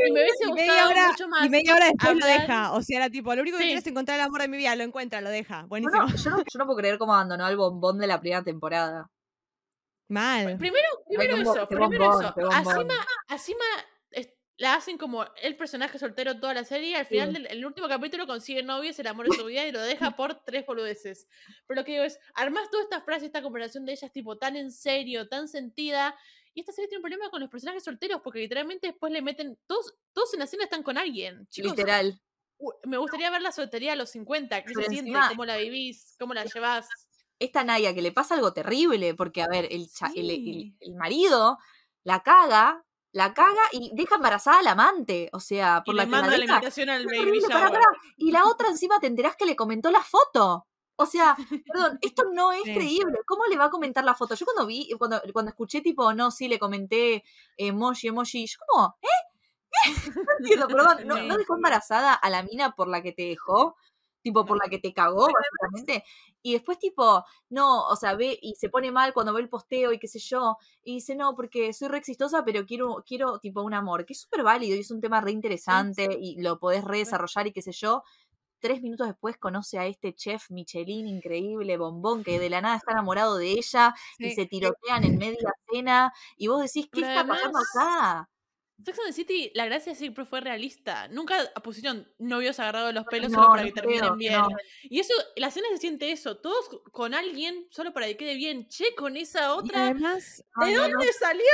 Y me hubiese y, media gustado hora, mucho más. y media hora después lo deja. O sea, era tipo, lo único que Sí. quiero es encontrar el amor de mi vida. Lo encuentra, lo deja. Buenísimo. no, yo, no, yo no puedo creer cómo abandonó al bombón de la primera temporada. Mal. Primero, primero eso, primero eso. qué A bombón. Sima, a Sima, es- la hacen como el personaje soltero toda la serie. Al final Sí. del el último capítulo consigue novio, es el amor de su *laughs* vida y lo deja por tres boludeces. Pero lo que digo es, armás toda esta frase, esta conversación de ellas, tipo tan en serio, tan sentida. Y esta serie tiene un problema con los personajes solteros porque literalmente después le meten. Todos, todos en la escena están con alguien. Chicos, Literal. me gustaría ver la soltería a los 50. ¿Qué Pero se siente? ¿Cómo la vivís? ¿Cómo la llevas? Esta Naya que le pasa algo terrible, porque a ver, el, cha- el, el- Sí. el marido la caga, la caga y deja embarazada a la amante, o sea, Y por le la que la manda la invitación al baby. Y la *laughs* otra encima te enterás que le comentó la foto. O sea, perdón, *laughs* esto no es Sí. creíble. ¿Cómo le va a comentar la foto? Yo cuando vi, cuando, cuando escuché tipo, no, sí, le comenté emoji, emoji, yo como, ¿eh? *laughs* No entiendo, perdón, ¿no, ¿no Sí. dejó embarazada a la mina por la que te dejó? Tipo, por la que te cagó, básicamente. Y después, tipo, no, o sea, ve y se pone mal cuando ve el posteo y qué sé yo. Y dice, no, porque soy re exitosa, pero quiero, quiero tipo, un amor. Que es súper válido y es un tema re interesante y lo podés re desarrollar y qué sé yo. Tres minutos después conoce a este chef Michelin increíble, bombón, que de la nada está enamorado de ella y se tirotean en media cena. Y vos decís, ¿qué Pero está pasando acá? Sex and the City, la gracia siempre fue realista. Nunca pusieron novios agarrados de los pelos No, solo para no que terminen creo, bien. no. Y eso, la escena se siente eso, todos con alguien solo para que quede bien. Che, con esa Y otra, además, ¿de dónde salió?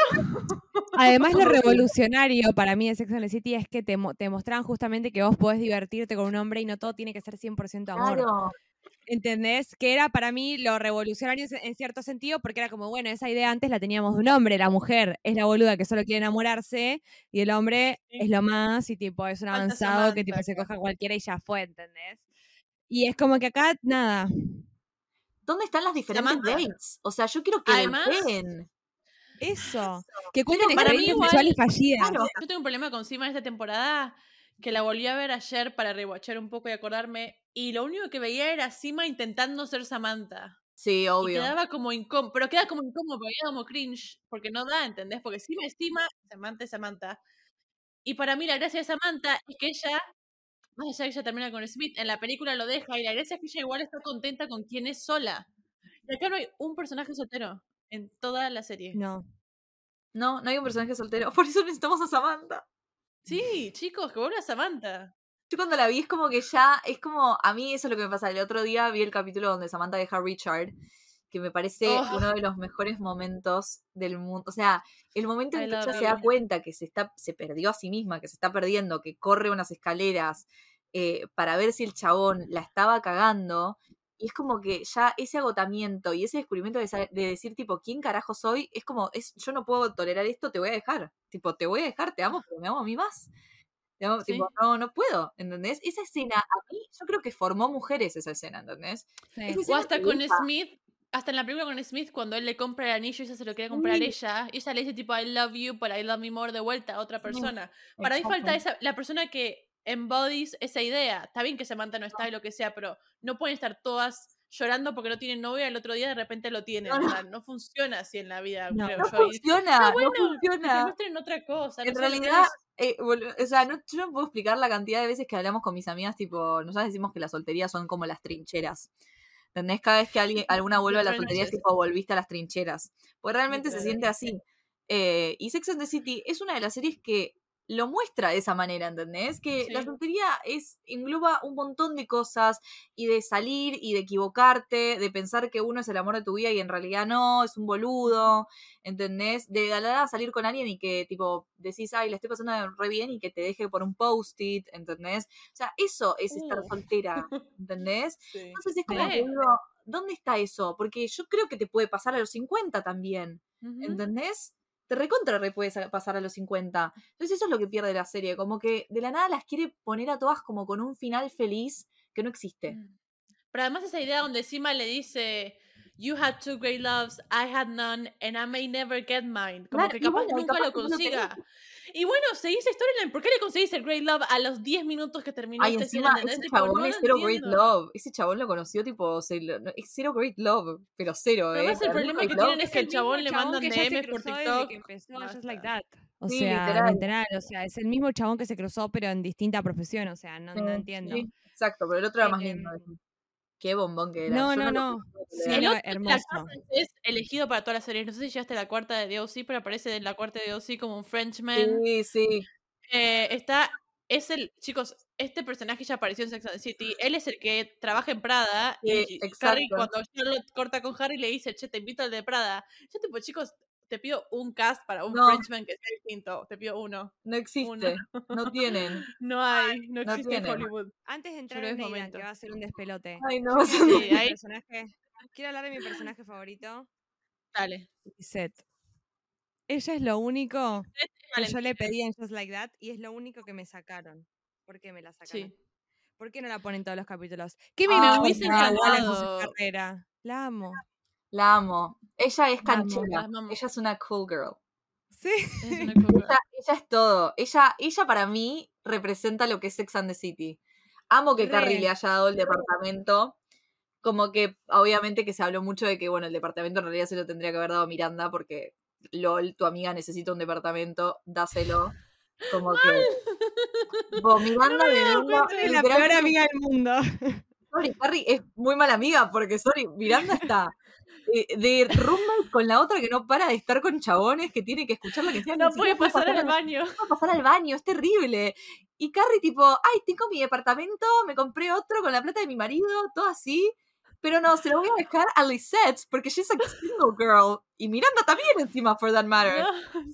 además lo *laughs* revolucionario para mí de Sex and the City es que te, te mostraban justamente que vos podés divertirte con un hombre y no todo tiene que ser 100% amor. Claro. ¿Entendés? Que era para mí lo revolucionario en- cierto sentido, porque era como, bueno, esa idea antes la teníamos de un hombre, la mujer es la boluda que solo quiere enamorarse, y el hombre es lo más, y tipo, es un avanzado que tipo se coja a cualquiera y ya fue, ¿entendés? Y es como que acá, nada. ¿Dónde están las diferentes Samantha. dates? O sea, yo quiero que Además, den. Eso. Que cuenten para mí experiencias sexuales fallidas. Claro. Yo tengo un problema con Sima en esta temporada que la volví a ver ayer para rewatchar un poco y acordarme. Y lo único que veía era Sima intentando ser Samantha. Sí, Y obvio. quedaba como incómodo, pero queda como incómodo, porque queda como cringe, porque no da, ¿entendés? Porque Sima es Sima, Samantha es Samantha. Y para mí la gracia de Samantha es que ella, más allá de que ella termina con Smith, en la película lo deja y la gracia es que ella igual está contenta con quien es sola. Y acá no hay un personaje soltero en toda la serie. No. No, no hay un personaje soltero. *laughs* Por eso necesitamos a Samantha. Sí, chicos, que vuelva Samantha. Yo cuando la vi es como que ya, es como, a mí eso es lo que me pasa. El otro día vi el capítulo donde Samantha deja a Richard, que me parece Oh. uno de los mejores momentos del mundo. O sea, el momento en I que ella se da cuenta que se está, se perdió a sí misma, que se está perdiendo, que corre unas escaleras eh, para ver si el chabón la estaba cagando. Y es como que ya ese agotamiento y ese descubrimiento de, decir, tipo, ¿quién carajo soy? Es como, es, yo no puedo tolerar esto, te voy a dejar. Tipo, te voy a dejar, te amo, pero me amo a mí más. Te amo, Sí. tipo, no, no puedo, ¿entendés? Esa escena, a mí, yo creo que formó mujeres esa escena, ¿entendés? Sí. Esa O hasta con. Smith, hasta en la película con Smith, cuando él le compra el anillo y ella se lo quiere comprar Sí. ella, y ella le dice tipo, I love you, but I love me more de vuelta a otra persona. Para mí falta esa, la persona que embodies esa idea. Está bien que Samantha no está y lo que sea, pero no pueden estar todas llorando porque no tienen novia y el otro día de repente lo tienen. No, o no. sea, no funciona así en la vida, No. creo No yo. Funciona, Está bueno, no funciona. muestren otra cosa. En realidad, eh, o sea, no, yo no puedo explicar la cantidad de veces que hablamos con mis amigas, tipo, nosotras decimos que las solterías son como las trincheras. ¿Entendés? Cada vez que alguien, *laughs* alguna vuelve a la soltería es tipo, volviste a las trincheras. Pues realmente se siente así. Eh, y Sex and the City es una de las series que lo muestra de esa manera, ¿entendés? Que la soltería es, engloba un montón de cosas y de salir y de equivocarte, de pensar que uno es el amor de tu vida y en realidad no, es un boludo, ¿entendés? De nada salir con alguien y que tipo decís, ay, la estoy pasando re bien y que te deje por un post-it, ¿entendés? O sea, eso es estar Uh. soltera, ¿entendés? *laughs* Sí. Entonces es como que digo, ¿dónde está eso? Porque yo creo que te puede pasar a los 50 también, Ujú. ¿entendés? Te recontra re puede sa- pasar a los 50. Entonces eso es lo que pierde la serie, como que de la nada las quiere poner a todas como con un final feliz que no existe. Mm. Pero además esa idea donde encima le dice You had two great loves, I had none, and I may never get mine. Como Claro, que capaz bueno, nunca capaz lo consiga. Y bueno, seguís esa storyline. ¿Por qué le conseguís el great love a los 10 minutos que terminó Ay, encima ese Tipo, chabón no es lo cero great love. Ese chabón lo conoció tipo, se lo- no, es cero great love, pero cero, Pero ¿eh? además el problema que tienen es que el mismo chabón le mandan que ya se DMs por TikTok. que empezó. Just Like That. O Sí, sea, literal. literal, o sea, es el mismo chabón que se cruzó, pero en distinta profesión, o sea, no, no Sí, entiendo. sí, exacto, pero el otro era más lindo. Em, Qué bombón que era. No, Yo no, no. Sí. El no, otro es el hermoso. francés elegido para todas las series. No sé si llegaste a la cuarta de DOC, pero aparece en la cuarta de DOC como un Frenchman. Sí, sí. Eh, está, es el, chicos, este personaje ya apareció en Sex and the City. Él es el que trabaja en Prada. Sí, y exacto. cuando Charlotte corta con Harry, le dice, che, te invito al de Prada. Yo, tipo, chicos, te pido un cast para un No. Frenchman que sea distinto. Te pido uno. No existe. No *laughs* tienen. No hay, no no existe en tienen. Hollywood. Antes de entrar en momento. que va a ser un despelote. Ay, no. yo quiero hablar de Sí, mi ahí- personaje- Quiero hablar de mi personaje favorito, Dale. Lisette. Ella es lo único que yo le pedí en Just Like That y es lo único que me sacaron. ¿Por qué me la sacaron? Sí. ¿Por qué no la ponen en todos los capítulos? ¿Qué me hubiese encantado. carrera? La amo. La amo. Ella es La amo, canchera. Ella es una cool girl. Sí. Es una *laughs* cosa. Ella, ella es todo. Ella, ella para mí representa lo que es Sex and the City. Amo que Carrie le haya dado el departamento. Como que, obviamente, que se habló mucho de que, bueno, el departamento en realidad se lo tendría que haber dado Miranda porque, LOL, tu amiga necesita un departamento, dáselo. Como que. *laughs* Tipo, Miranda viviendo. Es la peor amiga del mundo. Sorry, Carrie es muy mala amiga porque, sorry, Miranda está eh, de roommate con la otra que no para de estar con chabones que tiene que escuchar lo que sea. No puede pasar al baño. a pasar al baño, es terrible. Y Carrie tipo, ay, tengo mi departamento, me compré otro con la plata de mi marido, todo así. Pero no, se lo voy a dejar a Lisette porque she's a single girl. Y Miranda también encima, for that matter.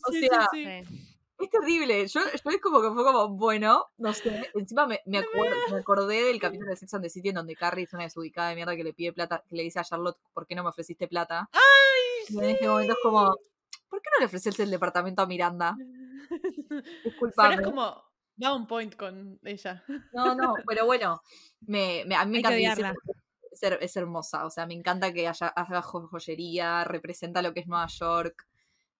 O Sí, sea, sí, sí. Sí. Es terrible. Yo, yo es como que fue como, bueno, no sé. Encima me, me, acuer- me acordé del *laughs* capítulo de Sex and the City en donde Carrie es una desubicada de mierda que le pide plata, que le dice a Charlotte, ¿por qué no me ofreciste plata? ¡Ay, Y en ese momento es como, ¿por qué no le ofreciste el departamento a Miranda? *laughs* Pero Disculpame. es como, va un point con ella. No, no, pero bueno, me, me- a mí me encanta. es-. Es, her- es hermosa, o sea, me encanta que haya, haga jo- joyería, representa lo que es Nueva York.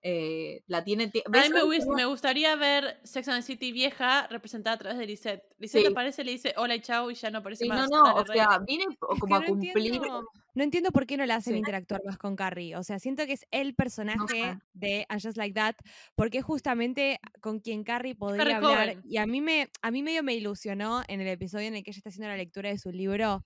Eh, la tiene. ti- A mí me, ¿Ves hubies- cómo- me gustaría ver Sex and the City vieja representada a través de Lisette. Lisette Sí. aparece, le dice hola y chao y ya no aparece Sí, no, más. no, Dale, o rey. sea, viene Es como que a no cumplir. entiendo, no entiendo por qué no la hacen Sí. interactuar más con Carrie. O sea, siento que es el personaje de And Just Like That, porque es justamente con quien Carrie podría hablar. Y a mí me, a mí medio me ilusionó en el episodio en el que ella está haciendo la lectura de su libro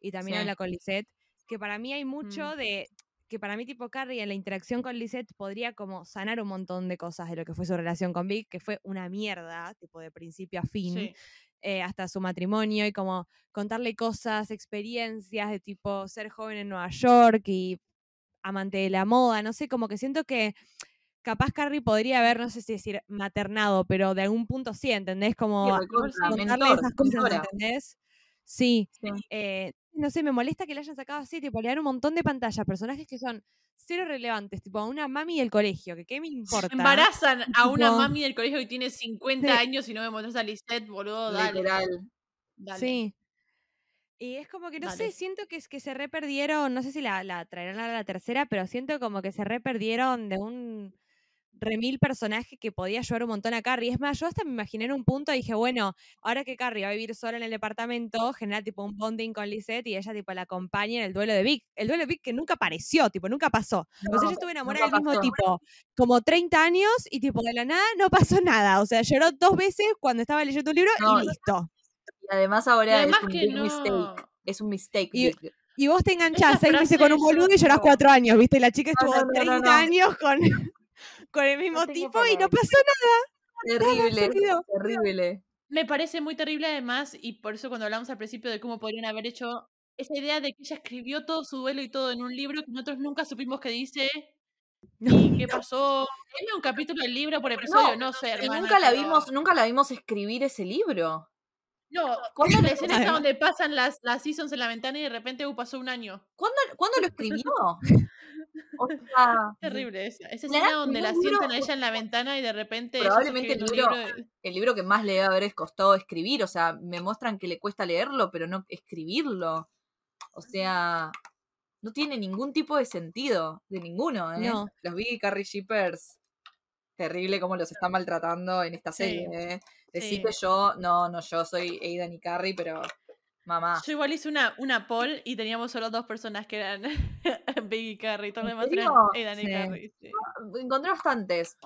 y también Sí. habla con Lisette, que para mí hay mucho Mm. de que para mí tipo Carrie en la interacción con Lisette podría como sanar un montón de cosas de lo que fue su relación con Vic, que fue una mierda, tipo de principio a fin. Sí. eh, hasta su matrimonio y como contarle cosas, experiencias de tipo ser joven en Nueva York y amante de la moda, no sé, como que siento que capaz Carrie podría haber, no sé si decir maternado, pero de algún punto sí, ¿entendés? Como contarle esas cosas. ¿entendés? Sí, Sí. eh, no sé, me molesta que le hayan sacado así, tipo, le dan un montón de pantalla, personajes que son cero relevantes, tipo, a una mami del colegio, que qué me importa. Embarazan *laughs* a una mami del colegio que tiene 50 Sí. años y no me mostrás a Lisette, boludo, dale. Literal. dale. Sí. Y es como que, no sé, siento que es que se reperdieron, no sé si la, la traerán a la tercera, pero siento como que se reperdieron de un remil personaje que podía ayudar un montón a Carrie. Es más, yo hasta me imaginé en un punto y dije, bueno, ahora que Carrie va a vivir sola en el departamento, genera tipo un bonding con Lisette y ella tipo la acompaña en el duelo de Vic. El duelo de Vic que nunca apareció, tipo, nunca pasó. o sea, No, yo estuve enamorada del mismo pasó. tipo como 30 años y tipo de la nada no pasó *laughs* nada. O sea, lloró dos veces cuando estaba leyendo un libro No, y listo. Y además ahora además es un que big no. mistake. Es un mistake. Y-. Y vos te enganchás seis meses con un boludo y llorás cuatro años, ¿viste? Y la chica No, estuvo no, no, no, 30 no. años con, con el mismo tipo y no pasó Terrible, sentido. terrible. Me parece muy terrible además, y por eso cuando hablamos al principio de cómo podrían haber hecho esa idea de que ella escribió todo su duelo y todo en un libro que nosotros nunca supimos qué dice y qué pasó. Era un capítulo del libro por episodio, no, sé, Y hermana, nunca la pero- vimos, nunca la vimos escribir ese libro. No, ¿Cuándo la escena esa donde pasan las, las seasons en la ventana y de repente uh, pasó un año. ¿Cuándo, ¿cuándo lo *laughs* escribió? O *laughs* sea, Terrible esa. Esa La escena donde la escribió un sientan a ella en la ventana y de repente. está Probablemente el libro- el libro que más le debe haber costado escribir. O sea, me muestran que le cuesta leerlo, pero no escribirlo. O sea, no tiene ningún tipo de sentido. De ninguno, ¿eh? No. Los Big y Carrie Shippers. Terrible cómo los están maltratando en esta Sí, serie, ¿eh? Decí sí. que yo, no, no, yo soy Aidan y Carrie, pero mamá. Yo igual hice una, una poll y teníamos solo dos personas que eran *laughs* Big y Carrie. Todos ¿En los demás eran serio? Aidan y Sí. Carrie. sí. Encontré bastantes.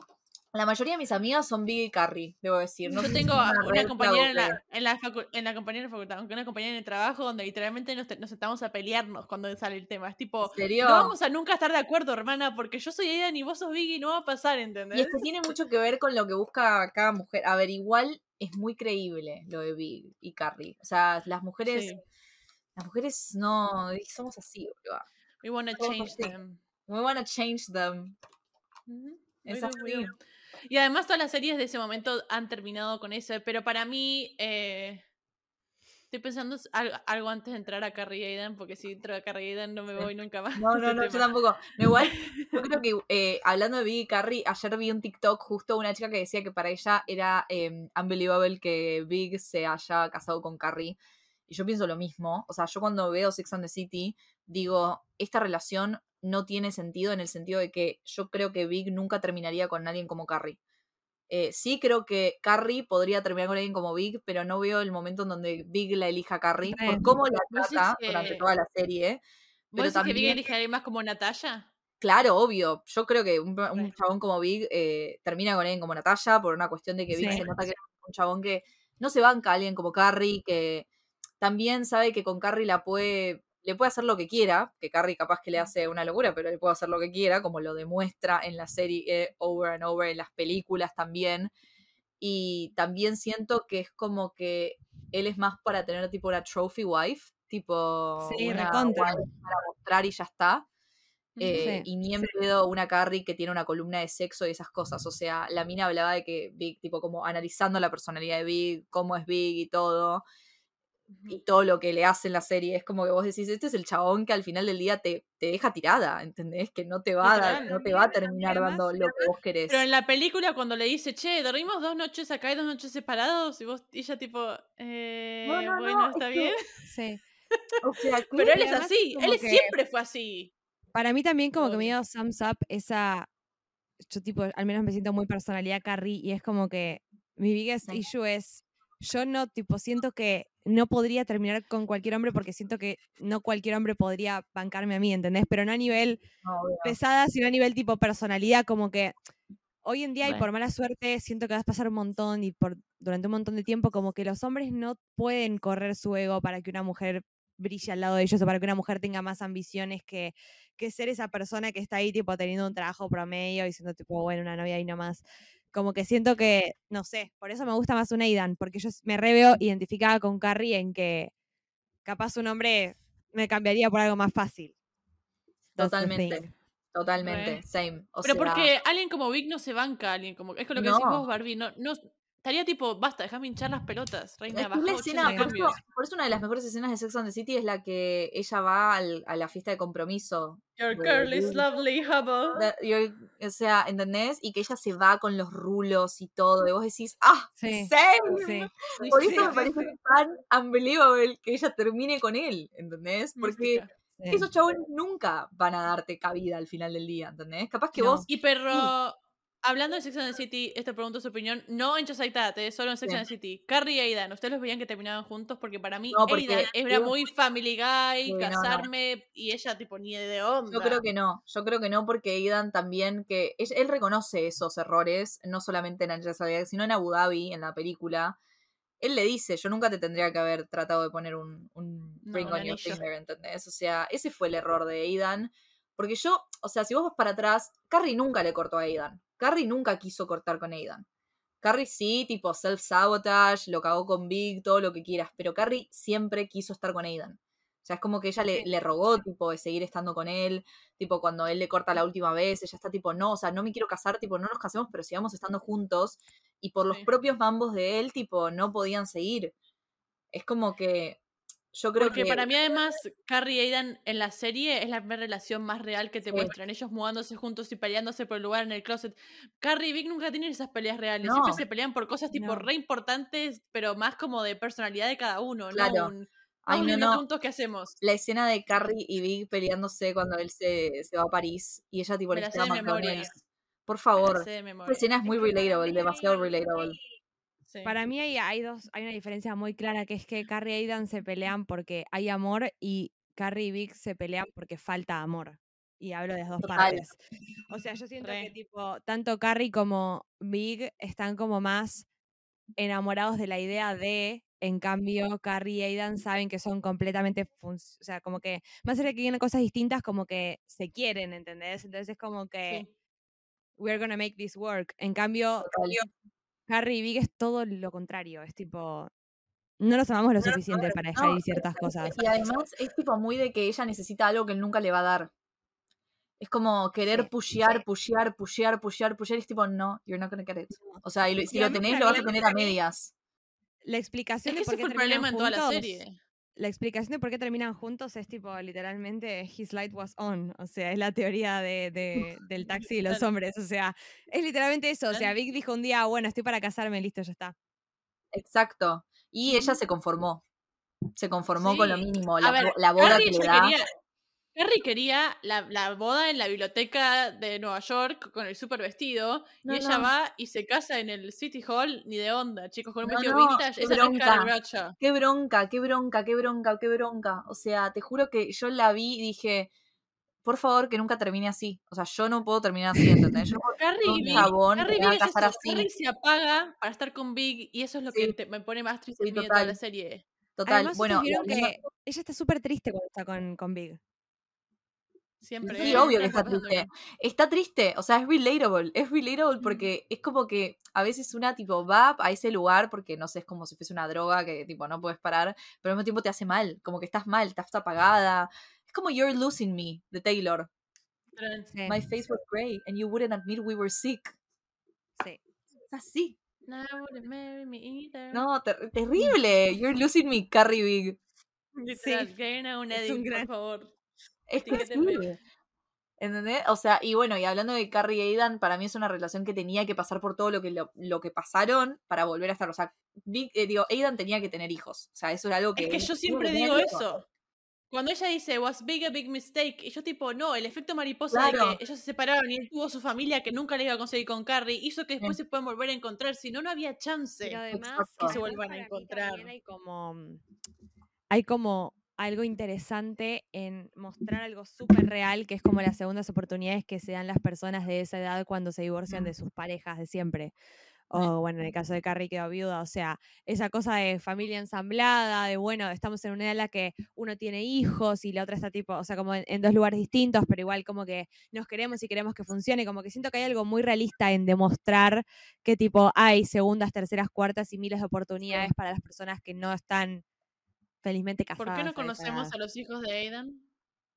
La mayoría de mis amigas son Big y Carrie, debo decir. No Yo tengo una compañera en la, en, la en la de facultad, aunque una compañera en el trabajo donde literalmente nos, nos sentamos a pelearnos cuando sale el tema. Es tipo, no vamos a nunca estar de acuerdo, hermana, porque yo soy Aidan y vos sos Biggie y no va a pasar, Y ¿entendés? es que tiene mucho que ver con lo que busca cada mujer. A ver, igual es muy creíble lo de Big y Carrie. O sea, las mujeres, Sí. las mujeres no, y somos así, boludo. We wanna Somos change así. them. We wanna change them. Ujú, Es así. Y además todas las series de ese momento han terminado con eso, pero para mí eh, estoy pensando algo, antes de entrar a Carrie Aidan, porque si entro a Carrie Aidan no me voy nunca más. No, no, no, yo tampoco. Igual, yo creo que *laughs* eh, hablando de Big y Carrie, ayer vi un TikTok justo una chica que decía que para ella era eh, unbelievable que Big se haya casado con Carrie. Y yo pienso lo mismo. O sea, yo cuando veo Sex and the City, digo, esta relación no tiene sentido en el sentido de que yo creo que Big nunca terminaría con alguien como Carrie. Eh, sí creo que Carrie podría terminar con alguien como Big, pero no veo el momento en donde Big la elija a Carrie, por cómo la ¿Vos decís trata durante que- toda la serie. ¿Vos Pero decís que Big también- elige a alguien más como Natalia? Claro, obvio. Yo creo que un, chabón como Big eh, termina con alguien como Natalia por una cuestión de que Big Sí. se nota que es un chabón que no se banca a alguien como Carrie, que también sabe que con Carrie la puede, le puede hacer lo que quiera, que Carrie capaz que le hace una locura, pero le puede hacer lo que quiera, como lo demuestra en la serie eh, over and over, en las películas también. Y también siento que es como que él es más para tener tipo una trophy wife, tipo Sí, una recontra. wife para mostrar y ya está. Eh, Sí. Y ni en pedo una Carrie que tiene una columna de sexo y esas cosas. O sea, la mina hablaba de que Big, tipo, como analizando la personalidad de Big, cómo es Big y todo, y todo lo que le hace en la serie. Es como que vos decís, este es el chabón que al final del día te, te deja tirada, ¿entendés? Que no te va a, dar- no te va a terminar dando lo que vos querés. Pero en la película cuando le dice, che, dormimos dos noches acá y dos noches separados, y vos, y ella tipo, eh, No, no, bueno, no, está es que- bien. Sí. *laughs* O sea, Pero él es así, él que- siempre fue así. Para mí también como que me dio thumbs up esa, yo tipo, al menos me siento muy personalidad Carrie y es como que mi biggest issue es, yo no, tipo, siento que no podría terminar con cualquier hombre porque siento que no cualquier hombre podría bancarme a mí, ¿entendés? Pero no a nivel obvio. pesada, sino a nivel tipo personalidad, como que hoy en día y por mala suerte siento que vas a pasar un montón y por durante un montón de tiempo como que los hombres no pueden correr su ego para que una mujer brille al lado de ellos o para que una mujer tenga más ambiciones que, que ser esa persona que está ahí tipo teniendo un trabajo promedio y siendo tipo, bueno, una novia ahí nomás. Como que siento que, no sé, por eso me gusta más un Aidan, porque yo me re veo identificada con Carrie en que capaz un hombre me cambiaría por algo más fácil. Totalmente. Totalmente. Same. O Pero sea, porque alguien como Vic no se banca a alguien como. Es con lo que decís No. vos, Barbie. No, no, estaría tipo, basta, déjame hinchar las pelotas. Reina, Es que es baja la 80 escena, por eso, cambios. por eso una de las mejores escenas de Sex and the City es la que ella va al- a la fiesta de compromiso. Your de girl is lovely, hubble. O sea, ¿entendés? Y que ella se va con los rulos y todo. Y vos decís, ¡ah! Sí, ¡Same! Sí. Sí, Por sí, eso me parece sí. tan unbelievable que ella termine con él, ¿entendés? Porque esos chabones nunca van a darte cabida al final del día, ¿entendés? Capaz que No. vos. Y pero, hablando de Sex and the City, esto pregunto su opinión, no en Just Like eh, solo en Sex and the City. Carrie y Aidan, ¿ustedes los veían que terminaban juntos? Porque para mí No, porque Aidan era muy family guy, Sí, no, no. casarme, y ella tipo ni de onda. Yo creo que no, yo creo que no, porque Aidan también, que él, él reconoce esos errores, no solamente en Angels Adia, sino en Abu Dhabi, en la película. Él le dice, yo nunca te tendría que haber tratado de poner un, un ring on your finger, ¿entendés? O sea, ese fue el error de Aidan. Porque yo, o sea, si vos vas para atrás, Carrie nunca le cortó a Aidan. Carrie nunca quiso cortar con Aidan. Carrie sí, tipo self-sabotage, lo cagó con Big, todo lo que quieras, pero Carrie siempre quiso estar con Aidan. O sea, es como que ella le, le rogó, tipo, de seguir estando con él, tipo, cuando él le corta la última vez, ella está tipo, no, o sea, no me quiero casar, tipo, no nos casemos, pero sigamos estando juntos. Y por los propios mambos de él, tipo, no podían seguir. Es como que yo creo Porque que... para mí además Carrie y Aidan en la serie es la primera relación más real que te Sí. muestran. Ellos mudándose juntos y peleándose por el lugar en el closet. Carrie y Vic nunca tienen esas peleas reales. Siempre No. se pelean por cosas tipo No. re importantes, pero más como de personalidad de cada uno. Claro. No un, Ay, no, juntos qué hacemos. La escena de Carrie y Big peleándose cuando él se, se va a París y ella tipo le. McDonald's. Por favor. memoria. escena es muy relatable, demasiado relatable. Sí. Para mí hay, hay dos, hay una diferencia muy clara que es que Carrie y Aidan se pelean porque hay amor y Carrie y Vic se pelean porque falta amor. Y hablo de las dos Total. partes. O sea, yo siento que tipo, tanto Carrie como Big están como más enamorados de la idea de, en cambio, Carrie y Aidan saben que son completamente, o sea, como que, más allá de que tienen cosas distintas, como que se quieren, ¿entendés? Entonces es como que, Sí. we're gonna make this work. En cambio, Total. Harry y Big es todo lo contrario. Es tipo. No los amamos lo suficiente para dejar No, ir ciertas cosas. Y además es tipo muy de que ella necesita algo que él nunca le va a dar. Es como querer Sí, pushear, pushear, pushear, pushear, pushear. Y es tipo, no, you're not gonna get it. O sea, y lo- si lo tenés, lo vas a tener a medias. La Es explicación que de por ese qué fue el problema en toda la serie. La explicación de por qué terminan juntos es tipo, literalmente, his light was on. O sea, es la teoría de, de- del *laughs* taxi de los hombres. O sea, es literalmente eso. O sea. Vic dijo un día, bueno, estoy para casarme, listo, ya está. Exacto. Y ella se conformó. Se conformó con lo mínimo. La, ver, la boda Carrie que le ya da. quería, Carrie quería la, la boda en la biblioteca de Nueva York con el super vestido No, y ella no. va y se casa en el City Hall ni de onda, chicos, con un No, vestido vintage. qué Esa bronca. Qué bronca, qué bronca, qué bronca, qué bronca. O sea, te juro que yo la vi y dije, por favor, que nunca termine así. O sea, yo no puedo terminar así, ¿entendés? Yo es así. Se apaga para estar con Big y eso es lo Sí. que te- me pone más triste Sí, de toda la total. serie. Total. Además, bueno, que ella está súper triste cuando está con, con Big. Siempre. Sí, obvio que está triste. Está triste, o sea, es relatable. Es relatable porque es como que a veces una tipo va a ese lugar porque no sé, es como si fuese una droga que tipo no puedes parar, pero al mismo tiempo te hace mal, como que estás mal, estás apagada. Es como You're Losing Me de Taylor. Sí, My face was gray and you wouldn't admit we were sick. sí. Es así. No, wouldn't marry me either. No, ter- *laughs* terrible. You're losing me, Carrie Big. Literal, que haga un es edit, un gran- por favor. Es que sí. ¿Entendés? O sea, y bueno, y hablando de Carrie y Aidan, para mí es una relación que tenía que pasar por todo lo que, lo, lo que pasaron para volver a estar. O sea, eh, digo, Aidan tenía que tener hijos. O sea, eso era algo que. Es que yo siempre digo hijos. eso. Cuando ella dice, was big a big mistake, y yo tipo, no, el efecto mariposa Claro. de que ellos se separaron y él tuvo su familia que nunca le iba a conseguir con Carrie, hizo que después Sí. se puedan volver a encontrar, si no, no había chance. Además, exacto. Que se vuelvan a encontrar. Hay como, mm, hay como algo interesante en mostrar algo súper real, que es como las segundas oportunidades que se dan las personas de esa edad cuando se divorcian de sus parejas de siempre. o bueno, en el caso de Carrie quedó viuda, o sea, esa cosa de familia ensamblada, de bueno, estamos en una edad en la que uno tiene hijos y la otra está tipo, o sea, como en, en dos lugares distintos, pero igual como que nos queremos y queremos que funcione, como que siento que hay algo muy realista en demostrar que tipo hay segundas, terceras, cuartas y miles de oportunidades para las personas que no están felizmente casadas. ¿Por qué no conocemos a los hijos de Aidan?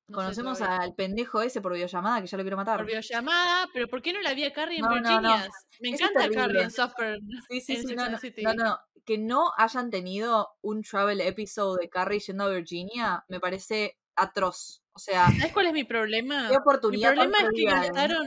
No Conocemos al pendejo ese por videollamada que ya lo quiero matar. Por videollamada, pero ¿por qué no la vi a Carrie en No, no, no. Virginias? Me Eso encanta Carrie en Suffer. Sí, *laughs* sí, sí, no, no. Que no hayan tenido un travel episode de Carrie yendo a Virginia me parece atroz. O sea, ¿Sabes cuál es mi problema? qué Mi oportunidad problema es que gastaron,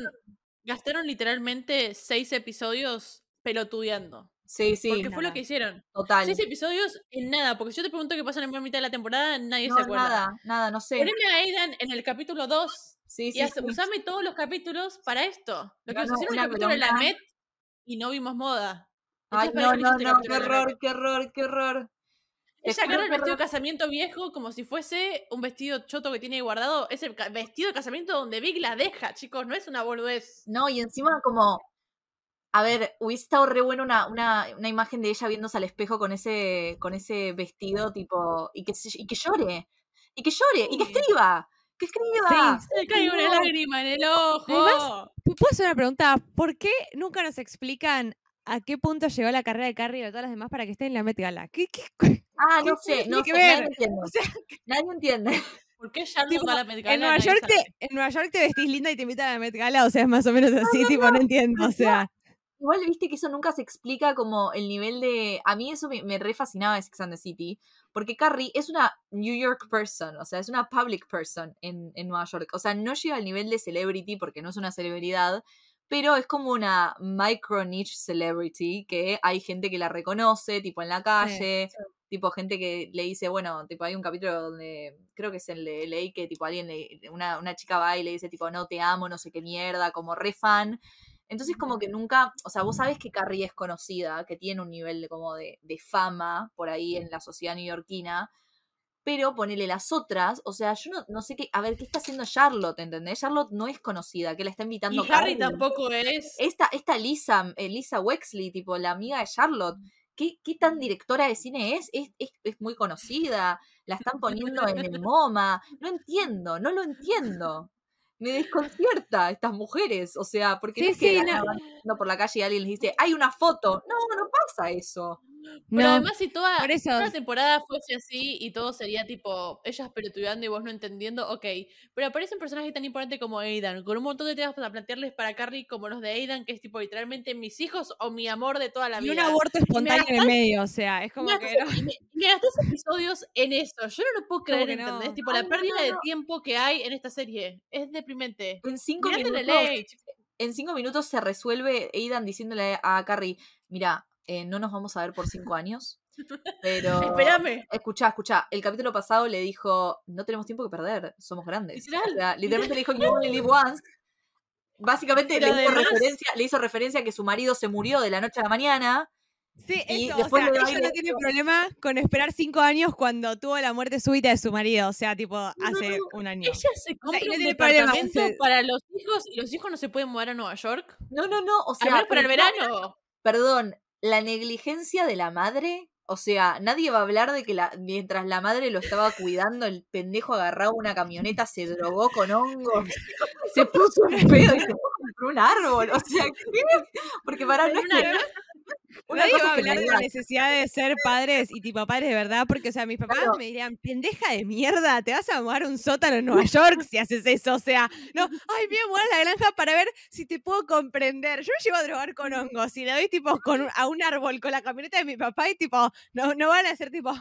gastaron literalmente seis episodios pelotudeando. Sí, sí, Porque fue lo que hicieron. total. Seis episodios en nada. Porque si yo te pregunto qué pasa en la primera mitad de la temporada, nadie No, se acuerda. nada, nada, no sé. Poneme a Aidan en el capítulo 2 Sí, y sí, haz- sí. usame todos los capítulos para esto. Lo que No, nos no, hicieron en el capítulo de la. Met y no vimos moda. Ay, Entonces, ¿para no, no, no, qué horror, qué horror, qué horror. Ella agarra el vestido de casamiento viejo como si fuese un vestido choto que tiene guardado. Es el vestido de casamiento donde Big la deja, chicos. No es una boludez. No, y encima como, a ver, hubiese estado re buena una, una, una imagen de ella viéndose al espejo con ese, con ese vestido, tipo, y que, se- y que llore, y que llore, y que escriba, que escriba. Sí, Se le cae una lágrima en el ojo. Además, ¿Puedo hacer una pregunta? ¿Por qué nunca nos explican a qué punto llegó la carrera de Carrie y de todas las demás para que esté en la Met Gala? ¿Qué, qué- Ah, no ¿Qué sé, no sé, nadie ver? entiende. O sea, Nadie entiende. ¿Por qué Charlotte tipo, va a la Met Gala? en, Nueva York te, en Nueva York te vestís linda y te invitan a la Met Gala, o sea, es más o menos así, tipo, no entiendo, o sea. Igual viste que eso nunca se explica como el nivel de... A mí eso me, me re fascinaba de Sex and the City, porque Carrie es una New York person, o sea, es una public person en, en Nueva York. O sea, no llega al nivel de celebrity porque no es una celebridad, pero es como una micro niche celebrity que hay gente que la reconoce, tipo en la calle, tipo gente que le dice, bueno, tipo hay un capítulo donde creo que es el de LA que tipo alguien, le- una, una chica va y le dice tipo, no te amo, no sé qué mierda, como re fan. Entonces como que nunca, o sea, vos sabés que Carrie es conocida, que tiene un nivel de como de, de fama por ahí en la sociedad neoyorquina, pero ponele las otras, o sea, yo no, no sé qué, a ver, ¿qué está haciendo Charlotte? ¿Entendés? Charlotte no es conocida, que la está invitando Y Harry Carrie. tampoco es. Esta, esta Lisa, eh, Lisa Wexley, tipo la amiga de Charlotte, ¿qué, qué tan directora de cine es? Es, es? es muy conocida, la están poniendo en el MoMA. No entiendo, no lo entiendo. Me desconcierta estas mujeres, o sea, porque no es sí, no. por la calle y alguien les dice, hay una foto. No, no pasa eso. Pero No, además, si toda, por eso- toda la temporada fuese así y todo sería tipo ellas pelotudeando y vos no entendiendo, ok. Pero aparecen personajes tan importantes como Aidan, con un montón de temas para plantearles para Carrie, como los de Aidan, que es tipo literalmente mis hijos o mi amor de toda la y un vida. aborto espontáneo en el medio, o sea, es como me que no. gastas- y me, me gastas episodios en eso. Yo no lo puedo creer, que no? ¿entendés? Tipo, Ay, la no, pérdida no, de no. tiempo que hay en esta serie es deprimente. En cinco Mirate minutos, en cinco minutos se resuelve Aidan diciéndole a Carrie, mira, eh, no nos vamos a ver por cinco años, *laughs* pero... Espérame. Escuchá, escuchá, el capítulo pasado le dijo, no tenemos tiempo que perder, somos grandes. Literal, O sea, literalmente le dijo, you only live once. Básicamente le hizo, referencia, le hizo referencia a que su marido se murió de la noche a la mañana. Sí, Y eso, o después sea, va y ella no tiene problema con esperar cinco años cuando tuvo la muerte súbita de su marido, o sea, tipo, hace no, un año. Ella se compra y no un problema, departamento se- para los hijos y los hijos no se pueden mudar a Nueva York. No, no, no, o Al sea, menos para el verano. perdón, la negligencia de la madre, o sea, nadie va a hablar de que la, mientras la madre lo estaba cuidando, el pendejo agarraba una camioneta, se drogó con hongos, *laughs* se puso un pedo y se por un árbol, o sea, ¿qué? Porque para no es Una- que- una Nadie va a me hablar de la necesidad de ser padres y tipo padres de verdad, porque, o sea, mis papás Claro. me dirían, pendeja de mierda, te vas a mudar un sótano en Nueva York si haces eso, o sea, no, ay, voy a la granja para ver si te puedo comprender. Yo me llevo a drogar con hongos y le doy tipo con a un árbol con la camioneta de mi papá y tipo, no, no van a ser tipo,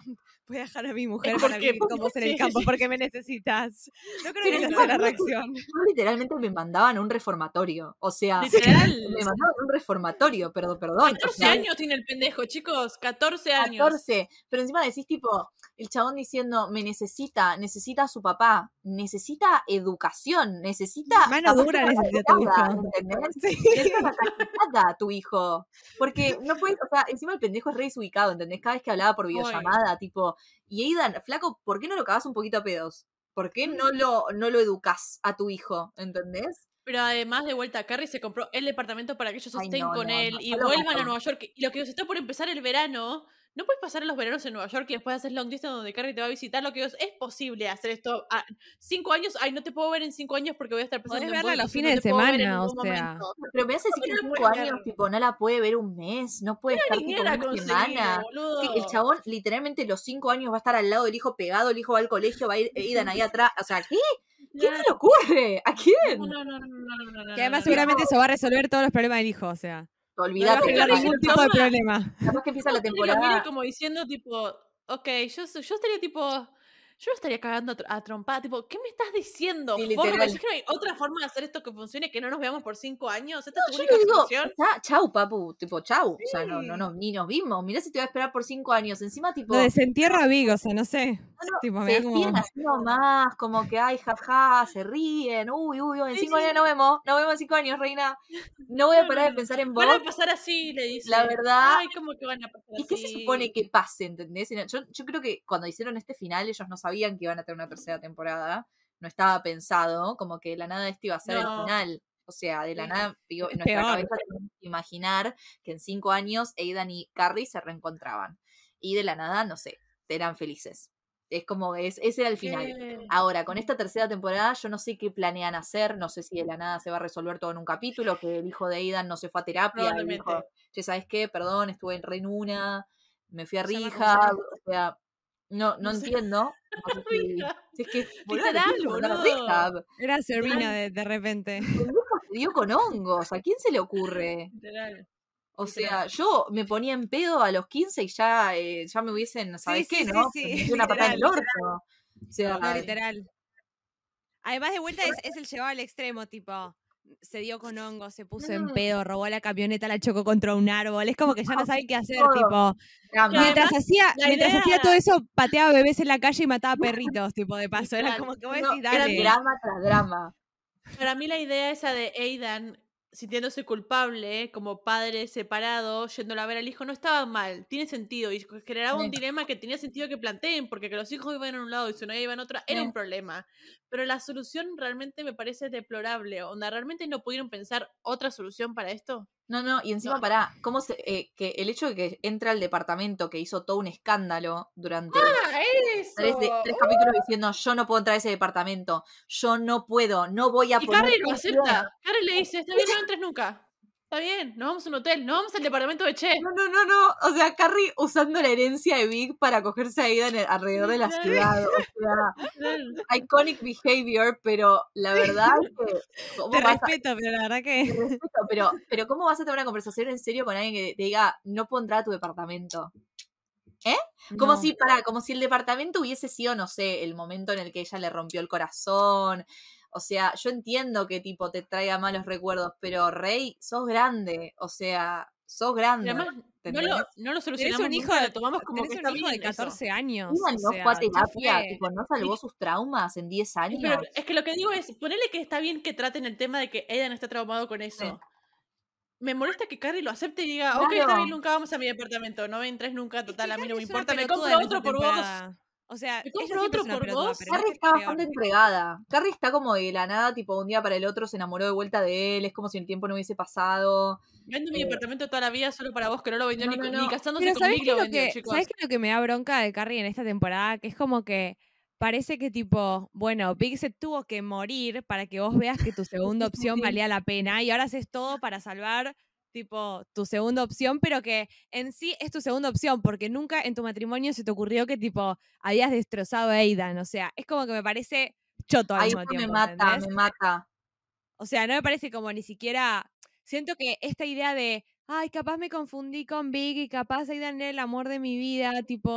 voy a dejar a mi mujer para vivir con vos en el campo porque me *laughs* necesitas. No creo que esa sea la reacción. literalmente me mandaban a un reformatorio, o sea, Literal. me mandaban a un reformatorio, perdón, perdón. o 14 sea, años tiene el pendejo, chicos. 14 años. 14, pero encima decís tipo, el chabón diciendo, me necesita, necesita a su papá, necesita educación, necesita... Mano dura necesita tu hijo. ¿entendés? Sí. Necesita tu hijo, porque no puedes, o sea, encima el pendejo es re desubicado, ¿entendés? Cada vez que hablaba por videollamada, tipo, y Aidan, flaco, ¿por qué no lo cagás un poquito a pedos? ¿Por qué no lo, no lo educás a tu hijo? ¿Entendés? Pero además, de vuelta, Carrie se compró el departamento para que ellos Ay, estén no, con no, él no, y vuelvan a. Nueva York. Y lo que está por empezar el verano, no puedes pasar los veranos en Nueva York y después hacer long distance donde Carrie te va a visitar. Lo que digo es, es posible hacer esto. a cinco años, ay, no te puedo ver en cinco años porque voy a estar pensando Podés en verla los fines de semana, o sea. momento. Pero me hace decir que cinco años, tipo, no la puede ver un mes, no puede estar tipo una semana. Sí, el chabón literalmente los cinco años va a estar al lado del hijo pegado, el hijo va al colegio, va a ir *laughs* Aidan ahí atrás. O sea, ¿qué? ¿Quién se le ocurre? ¿A quién? No, no, no, no, no, no, no, Que además no, no. seguramente eso va a resolver todos los problemas del hijo, o sea. No Olvídate. Carrie ningún tipo de problema. Capaz que empieza la temporada. como diciendo, tipo, ok, yo, yo estaría tipo. Yo no estaría cagando a, tr- a trompada, tipo, ¿qué me estás diciendo? Sí, Forro? ¿Me literal. decís que no hay otra forma de hacer esto que funcione que no nos veamos por cinco años? ¿Esta es tu Yo única digo, solución? "Ya, chau, papu, tipo, chau. O sea, no, no, no, ni nos vimos. Mirá si te voy a esperar por cinco años. Encima, tipo, Lo desentierra a Big, o sea, no sé. no, no, tipo, me se como- nomás, como que, ay, jaja, se ríen. Uy, uy, uy, en cinco sí. años nos vemos. Nos vemos en cinco años, reina. No voy a No, parar no, de no. pensar en vos. Van a pasar así, le dice. La verdad- Ay, ¿cómo que van a pasar ¿Y así? qué se supone que pase, entendés? Y no- Yo, yo creo que cuando hicieron este final, ellos no sabían que iban a tener una tercera temporada. No estaba pensado, como que de la nada este iba a ser el final. O sea, de la nada, digo, en Es nuestra peor. cabeza tenemos que imaginar que en cinco años Aidan y Carrie se reencontraban. Y de la nada, no sé, eran felices. Es como, es, ese era el final. ¿Qué? Ahora, con esta tercera temporada, yo no sé qué planean hacer, no sé si de la nada se va a resolver todo en un capítulo, que el hijo de Aidan no se fue a terapia dijo, che, ¿sabes qué? Perdón, estuve en Renuna, me fui a Rija, o sea, no, no No sé. entiendo. *laughs* No sé si, si es que, boludo, le Literal, tienen que mandar a boludo. rehab. Era Serena de, de repente. El viejo se dio con hongos, ¿a quién se le ocurre? Literal. O Literal. sea, yo me ponía en pedo a los 15 y ya, eh, ya me hubiesen, ¿sabes sí, qué, sí, no? sí, una patada en el orto. O sea, No, literal. Además, de vuelta es, es el llevado al extremo, tipo, se dio con hongo, se puso en pedo, robó la camioneta, la chocó contra un árbol. Es como que ya no sabe qué hacer, todo. tipo. Mientras hacía, mientras hacía todo eso, pateaba bebés en la calle y mataba *laughs* perritos, tipo, de paso. Era como que vos No, decís, era dale. drama tras drama. Para mí la idea esa de Aidan sintiéndose culpable como padre separado, yéndolo a ver al hijo, no estaba mal, tiene sentido y generaba un dilema que tenía sentido que planteen, porque que los hijos iban en un lado y su novia iba en otro, era un problema. Pero la solución realmente me parece deplorable, onda, ¿realmente no pudieron pensar otra solución para esto? No, no, y encima No. pará, ¿cómo se, eh, que el hecho de que entra al departamento que hizo todo un escándalo durante ¡Ah, tres, de- tres capítulos diciendo yo no puedo entrar a ese departamento, yo no puedo, no voy a Y poner Carrie lo atención". acepta. Carrie le *laughs* dice, está bien, no entres nunca. Está bien, nos vamos a un hotel, nos vamos al departamento de Che. No, no, no, no. O sea, Carrie usando la herencia de Big para cogerse a Ida en el- alrededor de la ciudad. O *laughs* sea, iconic behavior, pero la verdad es *laughs* que. ¿cómo Te a- respeto, pero la verdad que. te respeto, pero, pero ¿cómo vas a tener una conversación en serio con alguien que te diga no entrar a tu departamento? Como No. si, para, como si el departamento hubiese sido, no sé, el momento en el que ella le rompió el corazón. O sea, yo entiendo que tipo te traiga malos recuerdos, pero Rey, sos grande. O sea, sos grande. además, no lo, no lo solucionamos un hijo, nunca, de, lo tomamos como que tenés está un hijo de bien eso. 14 años. O no sea, fue a terapia, fue. tipo, no salvó sus traumas en 10 años. Pero es que lo que digo es, ponele que está bien que traten el tema de que Aidan está traumado con eso. Sí. Me molesta que Carrie lo acepte y diga, ok, está Claro. bien, nunca vamos a mi departamento, no entres nunca, total, a mí no me una importa, me compro otro por vos. O sea, Me compro otro por pelotuda, vos. Carrie está peor. bastante entregada. Carrie está como de la nada, tipo, un día para el otro se enamoró de vuelta de él. Es como si el tiempo no hubiese pasado. Vendo mi Eh, departamento toda la vida solo para vos, que no lo vendió no, ni, no, ni casándose Pero con ¿sabés Big qué, lo vendió, que, chicos. ¿sabés qué es lo que me da bronca de Carrie en esta temporada? Que es como que parece que tipo, bueno, Big se tuvo que morir para que vos veas que tu segunda *laughs* opción Sí. valía la pena y ahora haces todo para salvar tipo tu segunda opción, pero que en sí es tu segunda opción porque nunca en tu matrimonio se te ocurrió que tipo habías destrozado a Aidan, o sea, es como que me parece choto al Ahí mismo eso me tiempo, mata, ¿entendés? me mata. O sea, no me parece como ni siquiera. Siento que esta idea de, ay, capaz me confundí con Big y capaz Aidan era el amor de mi vida, tipo,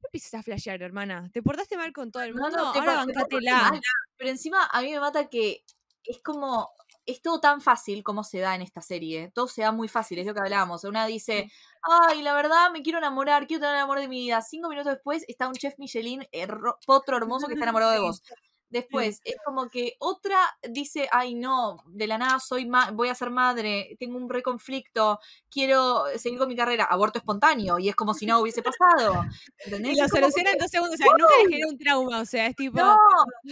no empieces a flashear, hermana. ¿Te portaste mal con todo el No, mundo? no, te Ahora mal. Pero encima a mí me mata que es como, es todo tan fácil como se da en esta serie. Todo se da muy fácil, es lo que hablábamos. Una dice, ay, la verdad me quiero enamorar, quiero tener el amor de mi vida. Cinco minutos después está un chef Michelin, herro- potro hermoso que está enamorado de vos. *laughs* Después, es como que otra dice, ay no, de la nada soy ma voy a ser madre, tengo un reconflicto, quiero seguir con mi carrera, aborto espontáneo, y es como si no hubiese pasado. ¿Entendés? Y lo soluciona en que, dos segundos. O sea, nunca le genera un trauma. O sea, es tipo. no,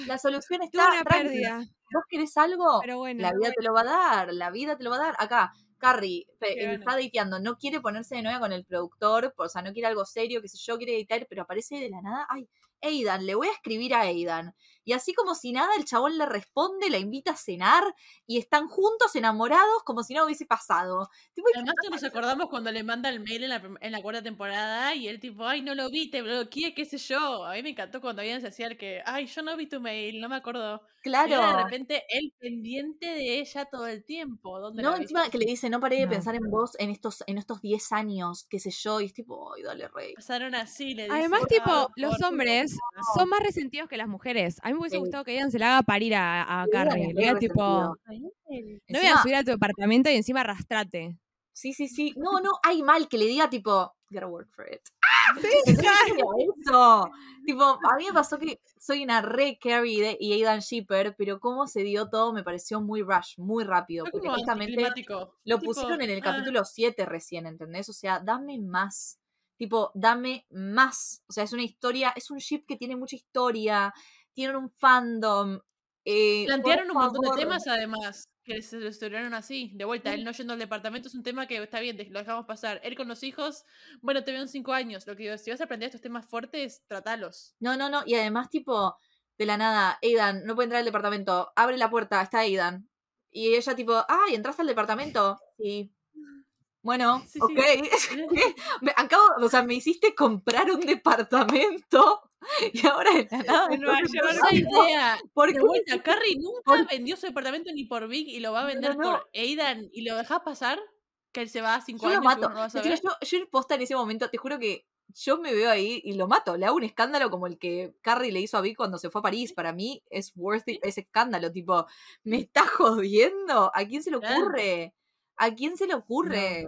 la solución está una pérdida. ¿Vos querés algo? Pero bueno. La vida te lo va a dar, la vida te lo va a dar. Acá, Carrie está dateando, no quiere ponerse de novia con el productor, o sea, no quiere algo serio, qué sé yo, quiere editar, pero aparece de la nada, ay, Aidan, le voy a escribir a Aidan. Y así como si nada, el chabón le responde, la invita a cenar y están juntos, enamorados, como si nada hubiese pasado. Tipo, Además, todos nos acordamos cuando le manda el mail en la, prim- en la cuarta temporada y él tipo, ay, no lo vi, te bloqueé, qué sé yo. A mí me encantó cuando habían se hacía el que, ay, yo no vi tu mail, no me acuerdo. Y era de claro. repente él pendiente de ella todo el tiempo. ¿Dónde No, encima que le dice, no paré de No. pensar en vos en estos, en estos 10 años, qué sé yo, y es tipo, ay, dale, rey. Pasaron así, le dice. Además, "Ay, tipo, los hombres son más resentidos que las mujeres. A mí me hubiese gustado que Aidan se la haga parir a, a Carrie. Le diga, tipo, no voy a subir a tu departamento y encima arrastrate. Sí, sí, sí. No, no, hay mal que le diga tipo, gotta work for it. Sí, Eso. Tipo, a mí me pasó que soy una re Carrie de- y Aidan Shipper, pero cómo se dio todo me pareció muy rush, muy rápido. Porque justamente lo pusieron en el ah, capítulo 7 recién, ¿entendés? O sea, dame más. Tipo, dame más. O sea, es una historia, es un ship que tiene mucha historia, tienen un fandom. eh, Plantearon un montón de temas además que se estuvieron así, de vuelta. Él no yendo al departamento es un tema que está bien, lo dejamos pasar. Él con los hijos, bueno, te veo en cinco años. Lo que digo, si vas a aprender estos temas fuertes, tratalos. No, no, no. Y además, tipo, de la nada, Aidan no puede entrar al departamento. Abre la puerta, está Aidan. Y ella, tipo, ay, ¿entraste al departamento? Sí. Bueno, Sí, sí. ok. *laughs* me acabo, o sea, me hiciste comprar un departamento y ahora de la nada. No York. Esa idea. ¿Por De qué? vuelta, Carrie nunca por- vendió su departamento ni por Big y lo va a No, vender no. por Aidan y lo dejas pasar, que él se va a cinco Yo lo años mato. no lo vas a Yo, ver. yo, yo posta en ese momento, te juro que yo me veo ahí y lo mato. Le hago un escándalo como el que Carrie le hizo a Vic cuando se fue a París. Para mí es worth it ese escándalo. Tipo, ¿me está jodiendo? ¿A quién se le ocurre? ¿A quién se le ocurre?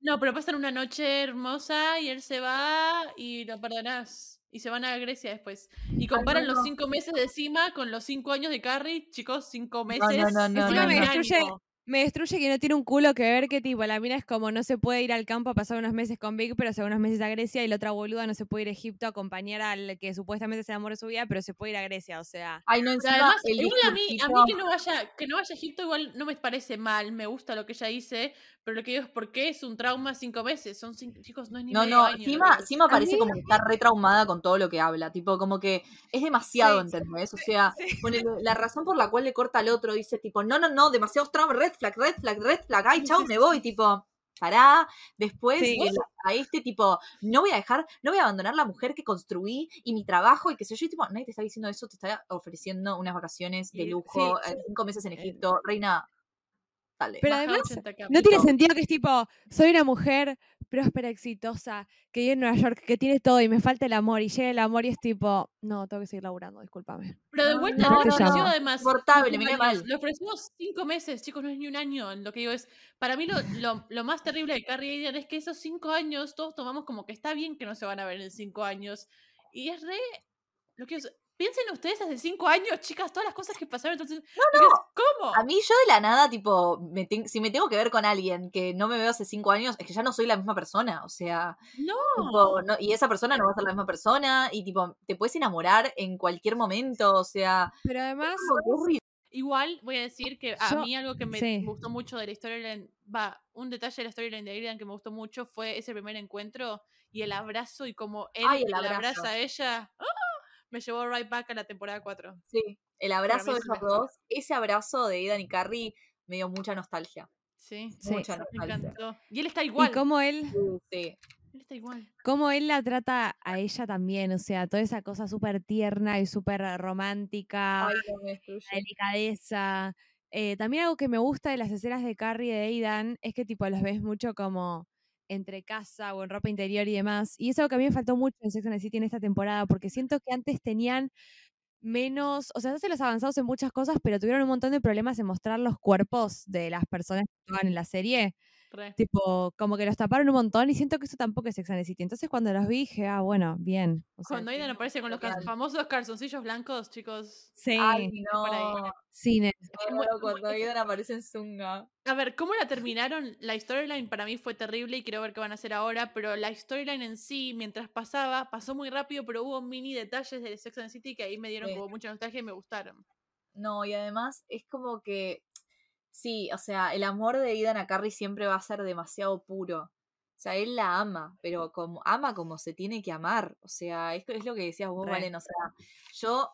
No, pero pasan una noche hermosa y él se va y lo perdonás. Y se van a Grecia después. Y comparan no, los no. cinco meses de cima con los cinco años de Carrie. Chicos, cinco meses. no, no, no, es no. destruye. Me destruye que no tiene un culo que ver que tipo, la mina es como no se puede ir al campo a pasar unos meses con Vic, pero se va unos meses a Grecia y la otra boluda no se puede ir a Egipto a acompañar al que supuestamente es el amor de su vida, pero se puede ir a Grecia, o sea. Ay, no, encima además, el igual a mí, a mí que no vaya, que no vaya a Egipto igual no me parece mal, me gusta lo que ella dice, pero lo que digo es por qué es un trauma cinco meses, son cinco, chicos, no es ni No, medio no, año Sima. Sima parece mí- como que está re traumada con todo lo que habla, tipo, como que es demasiado, Sí, ¿entendés? O sea, sí. ponele, la razón por la cual le corta al otro dice, tipo, no, no, no, demasiados traumas, red flag, red flag, red flag, ay, chao, me voy, tipo, pará, después Sí. a este tipo, no voy a dejar, no voy a abandonar la mujer que construí y mi trabajo y qué sé yo, y tipo, nadie te está diciendo eso, te está ofreciendo unas vacaciones de Y- lujo, sí. eh, cinco meses en Eh, Egipto, reina, dale. Pero además, 80K. No tiene sentido que es tipo, soy una mujer próspera, exitosa, que vive en Nueva York, que tiene todo y me falta el amor y llega el amor y es tipo, no, tengo que seguir laburando, discúlpame. Pero de vuelta, no, no, ofreció no. además. Cinco me mal. Le ofrecimos cinco meses, chicos, no es ni un año. Lo que digo es, para mí lo, lo, lo más terrible de Carrie Aidan es que esos cinco años todos tomamos como que está bien que no se van a ver en cinco años. Y es re. Lo que es- Piensen ustedes hace cinco años, chicas, todas las cosas que pasaron. Entonces, que es, ¿cómo? A mí yo de la nada, tipo, me ten- si me tengo que ver con alguien que no me veo hace cinco años, es que ya no soy la misma persona, o sea, No. tipo, no- y esa persona no va a ser la misma persona, y tipo, te puedes enamorar en cualquier momento, o sea, Pero además. Igual voy a decir que a Yo- mí algo que me sí. gustó mucho de la storyline, va, un detalle de la storyline de Aidan que me gustó mucho fue ese primer encuentro y el abrazo y como él Ay, el la abrazo. abraza a ella. ¡ah! Me llevó right back a la temporada 4. Sí, el abrazo de es esos dos, ese abrazo de Aidan y Carrie me dio mucha nostalgia, Sí, Sí. mucha me nostalgia. encantó. Y él está y igual. cómo él, Sí, Él está igual. cómo él la trata a ella también, o sea, toda esa cosa súper tierna y súper romántica, Ay, me la delicadeza. Eh, también algo que me gusta de las escenas de Carrie y de Aidan es que tipo los ves mucho como entre casa o en ropa interior y demás. Y eso es algo que a mí me faltó mucho en Sex and the City en esta temporada, porque siento que antes tenían menos, o sea, se los avanzados en muchas cosas, pero tuvieron un montón de problemas en mostrar los cuerpos de las personas que estaban en la serie. Re. Tipo, como que los taparon un montón y siento que eso tampoco es Sex and the City. Entonces cuando los vi dije, ah, bueno, bien. O sea, Cuando Aidan aparece con los famosos calzoncillos blancos, chicos. sí, Ay, por ahí. no. cine. Me muero cuando Aidan aparece en Zunga. A ver, ¿cómo la terminaron? La storyline para mí fue terrible y quiero ver qué van a hacer ahora, pero la storyline en sí, mientras pasaba, pasó muy rápido, pero hubo mini detalles de Sex and the City que ahí me dieron Sí. como mucha nostalgia y me gustaron. No, y además es como que. Sí, o sea, el amor de Aidan a Carrie siempre va a ser demasiado puro. O sea, él la ama, pero como ama como se tiene que amar. O sea, es, es lo que decías vos, Re. Valen. O sea, yo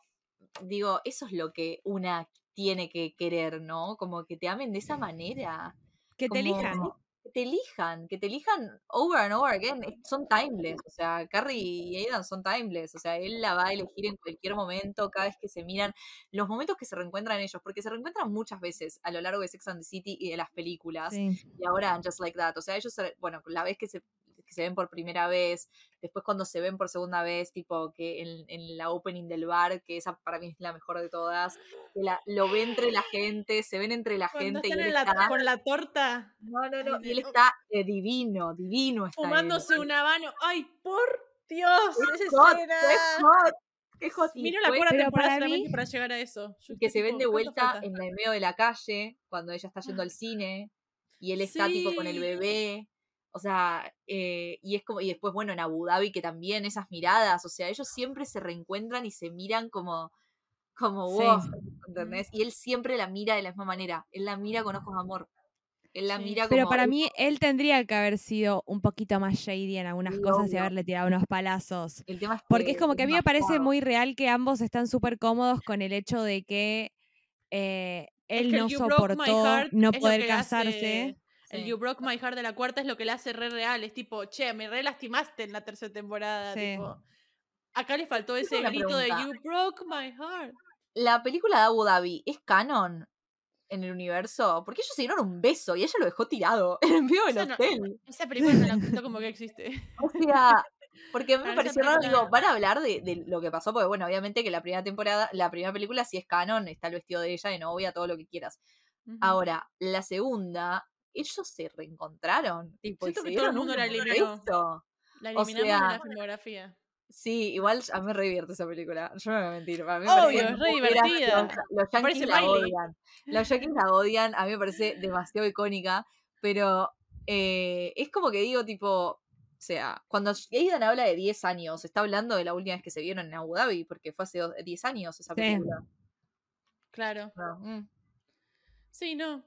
digo, eso es lo que una tiene que querer, ¿no? Como que te amen de esa manera. Que te elijan. como- te elijan, que te elijan over and over again. Son timeless. O sea, Carrie y Aidan son timeless. O sea, él la va a elegir en cualquier momento, cada vez que se miran. Los momentos que se reencuentran ellos, porque se reencuentran muchas veces a lo largo de Sex and the City y de las películas. Sí. Y ahora, Just Like That. O sea, ellos, bueno, la vez que se, que se ven por primera vez, después cuando se ven por segunda vez, tipo que en, en la opening del bar, que esa para mí es la mejor de todas, que la, lo ve entre la gente, se ven entre la Cuando gente y están él en la- está... con la torta, No, no, no, y él está eh, divino, divino está él. fumándose un habano. ¡Ay, por Dios! ¡Qué ¡Esa hot. Y Miro la cuarta temporada para solamente mí- para llegar a eso. Yo que se ven de ¿cuánto vuelta en el medio de la calle, cuando ella está yendo al cine, y él está tipo con el bebé. O sea, eh, y es como, y después, bueno, en Abu Dhabi, que también esas miradas, o sea, ellos siempre se reencuentran y se miran como, como Sí. vos, ¿entendés? Y él siempre la mira de la misma manera. Él la mira con ojos de amor. Él la Sí. mira como. Pero para mí, él tendría que haber sido un poquito más shady en algunas cosas y haberle tirado unos palazos. el tema es Porque es como que a mí me parece muy real que ambos están súper cómodos con el hecho de que eh, Es él que no soportó no poder hace- El. You Broke My Heart de la cuarta es lo que le hace re real. Es tipo, che, me re lastimaste en la tercera temporada. Sí. tipo. Acá le faltó ese grito de. You Broke My Heart. La película de Abu Dhabi es canon en el universo, porque ellos se dieron un beso y ella lo dejó tirado *laughs* en el medio del no- hotel. Esa película no la cuento como que existe. *laughs* O sea, porque a mí me pareció raro, digo, van a hablar de, de lo que pasó, porque bueno, obviamente que la primera temporada, la primera película sí es canon, está el vestido de ella de novia, todo lo que quieras. Ahora, la segunda, ellos se reencontraron, tipo, Siento que todo el mundo un la eliminó. La o eliminamos de sea, la filmografía. Sí, igual a mí me re divierte esa película. Yo no me voy a mentir. Para mí me Obvio, es re divertida. Los Parece yankees la Miley. odian. Los yankees la odian. A mí me parece demasiado icónica. Pero eh, es como que digo, tipo. O sea, cuando Aidan habla de 10 años, está hablando de la última vez que se vieron en Abu Dhabi, porque fue hace dos- 10 años esa Sí. película. Claro. No, mm. Sí, no.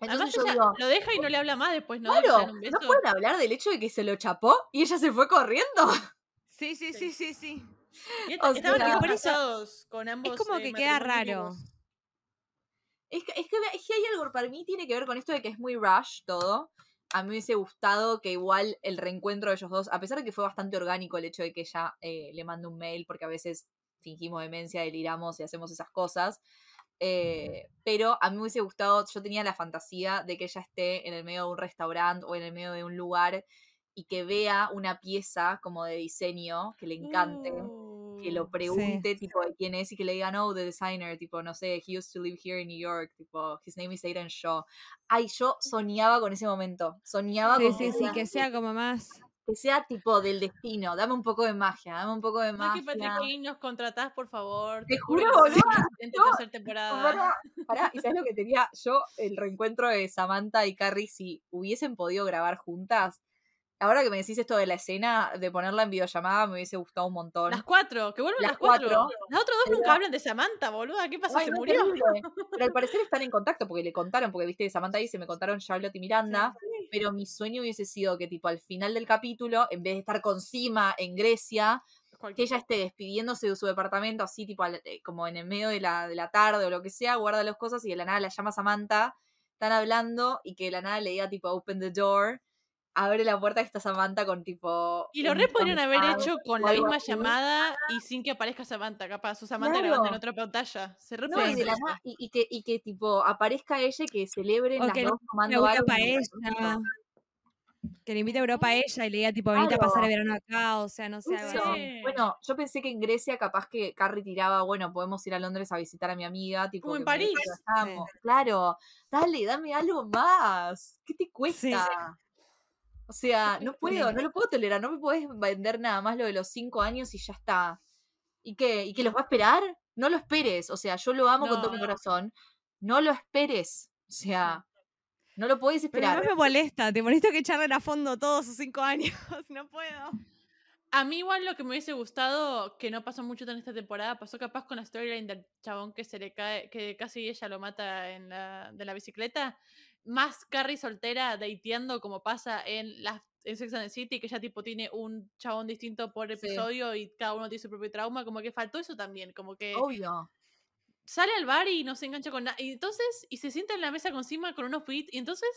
Entonces Además yo ella digo, lo deja y no le habla más después, ¿no? Claro, no pueden hablar del hecho de que se lo chapó y ella se fue corriendo. Sí, sí, Sí. sí, sí. Y o estaban sea- tipo Por eso- casados con ambos. como eh, que queda raro. Es que, es, que, es que hay algo, para mí tiene que ver con esto de que es muy rush todo. A mí me hubiese gustado que igual el reencuentro de ellos dos, a pesar de que fue bastante orgánico el hecho de que ella eh, le mande un mail, porque a veces fingimos demencia, deliramos y hacemos esas cosas. Eh, pero a mí me hubiese gustado, yo tenía la fantasía de que ella esté en el medio de un restaurante o en el medio de un lugar y que vea una pieza como de diseño que le encante que lo Uh, pregunte, tipo, de quién es y que le digan, oh, the designer, tipo, no sé, he used to live here in New York, tipo, his name is Aidan Shaw. Ay, yo soñaba con ese momento, soñaba Sí, con sí, sí, que sea como más. Que sea tipo del destino, dame un poco de magia, dame un poco de No es que magia. Patrick nos contratás, por favor. Te juro una excelente no, tercera temporada. Pará, pará, ¿y sabes lo que tenía *laughs* yo? El reencuentro de Samantha y Carrie, si hubiesen podido grabar juntas. Ahora que me decís esto de la escena, de ponerla en videollamada, me hubiese gustado un montón. Las cuatro, que vuelvan Las las, cuatro. cuatro. Las otras dos Pero- nunca hablan de Samantha, boluda. ¿Qué pasó? Ay, ¿Se no, murió? *laughs* Pero al parecer están en contacto porque le contaron, porque viste, Samantha dice, me contaron Charlotte y Miranda, pero mi sueño hubiese sido que tipo al final del capítulo, en vez de estar con Sima en Grecia, que ella esté despidiéndose de su departamento así tipo al- eh, como en el medio de la, de la tarde o lo que sea, guarda las cosas y de la nada la llama Samantha, están hablando y que de la nada le diga tipo open the door, abre la puerta y está Samantha con tipo... Y lo re podrían haber hecho con la misma así. llamada y sin que aparezca Samantha, capaz. O Samantha Claro. grabando en otra pantalla. Se re No, y, de hacer la eso. nada- y, y que, y que tipo aparezca ella y que celebren O las que dos tomando algo. ella. Que le invite a Europa a ella y le diga, tipo, venite a pasar el Claro. verano acá, o sea, no sé. Sí. Bueno, yo pensé que en Grecia capaz que Carrie tiraba, bueno, podemos ir a Londres a visitar a mi amiga, tipo. Como en París. Claro, dale, dame algo más. ¿Qué te cuesta? O sea, no puedo, no lo puedo tolerar, no me puedes vender nada más lo de los cinco años y ya está. ¿Y qué? ¿Y que los va a esperar? No lo esperes. O sea, yo lo amo con todo mi No. corazón. No lo esperes. O sea, no lo puedes Pero esperar. no me molesta, te molesta que charlen a fondo todos sus cinco años. *laughs* No puedo. A mí igual lo que me hubiese gustado, que no pasó mucho en esta temporada, pasó capaz con la storyline del chabón que se le cae, que casi ella lo mata en la, de la bicicleta. Más Carrie soltera dateando como pasa en las en Sex and the City, que ya tipo tiene un chabón distinto por Sí. episodio y cada uno tiene su propio trauma, como que faltó eso también, como que Obvio. sale al bar y no se engancha con nada. Y entonces, y se sienta en la mesa con Sima con unos beats, y entonces,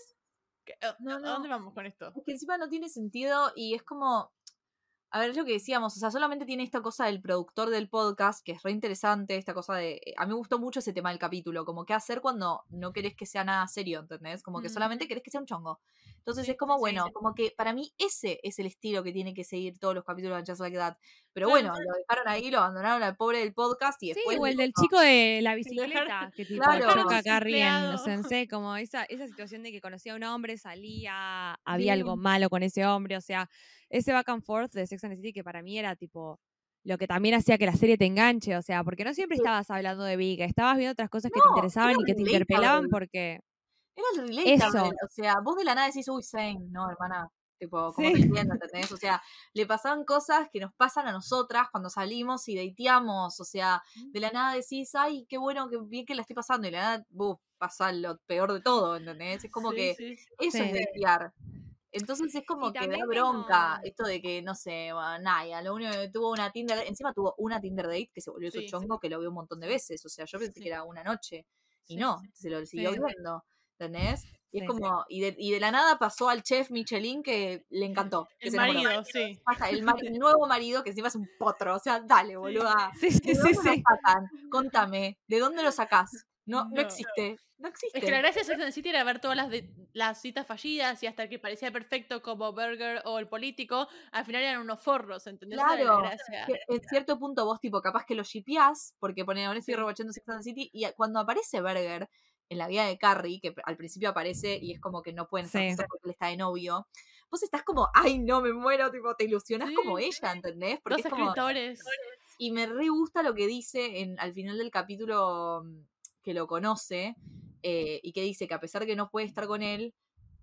¿qué- a- No, ¿a no. dónde vamos con esto? Es que encima no tiene sentido y es como. A ver, es lo que decíamos, o sea, solamente tiene esta cosa del productor del podcast, que es re interesante, esta cosa de... A mí me gustó mucho ese tema del capítulo, como qué hacer cuando no querés que sea nada serio, ¿entendés? Como que Mm. solamente querés que sea un chongo. Entonces Sí, es como, sí, bueno, sí. como que para mí ese es el estilo que tiene que seguir todos los capítulos de Just Like That. Pero bueno, lo dejaron ahí, lo abandonaron al pobre del podcast y Sí, después... o el del chico de la bicicleta, que tipo Claro. choca a Carrie en Desempleado. Sensei, como esa, esa situación de que conocía a un hombre, salía, había Sí. algo malo con ese hombre, o sea, ese back and forth de Sex and the City que para mí era tipo lo que también hacía que la serie te enganche, o sea, porque no siempre Sí. estabas hablando de Vika, estabas viendo otras cosas que No, te interesaban era y que te interpelaban porque Era el relatable, Eso. o sea, vos de la nada decís, uy, same, no, hermana, tipo, como Sí. te ¿entendés? O sea, le pasaban cosas que nos pasan a nosotras cuando salimos y dateamos, o sea, de la nada decís, ay, qué bueno, qué bien que la estoy pasando, y de la nada, buf, pasa lo peor de todo, ¿entendés? Es como Sí, que sí. eso es datear. Entonces es como que da bronca como- esto de que, no sé, bueno, Naya, lo único que tuvo una Tinder, encima tuvo una Tinder date que se volvió su chongo, que lo vio un montón de veces, o sea, yo pensé que era una noche, y no, se lo siguió viendo, ¿entendés? Y es Sí. como, y de, y de la nada pasó al chef Michelin que le encantó. que El se enamoró. marido, sí. Pasa, el, el *laughs* nuevo marido que encima es un potro, o sea, dale, boluda. sí, sí, ¿De sí, dónde sí. lo sacan? Contame, ¿de dónde lo sacás? No, no, No. existe, no existe. Es que la gracia de Sex and the City era ver todas las, de- las citas fallidas y hasta el que parecía perfecto como Burger o el político, al final eran unos forros, ¿entendés? Claro, que en cierto punto vos, tipo, capaz que lo shipeás, porque pone, ahora estoy Sí. rewatchando Sex and the City, y cuando aparece Berger en la vida de Carrie, que al principio aparece y es como que no pueden estar Sí. porque él está de novio, vos estás como, ay, no, me muero, tipo, te ilusionás como ella, ¿entendés? Porque es como, escritores. y me re gusta lo que dice en, al final del capítulo mm, que lo conoce eh, y que dice que a pesar de que no puede estar con él,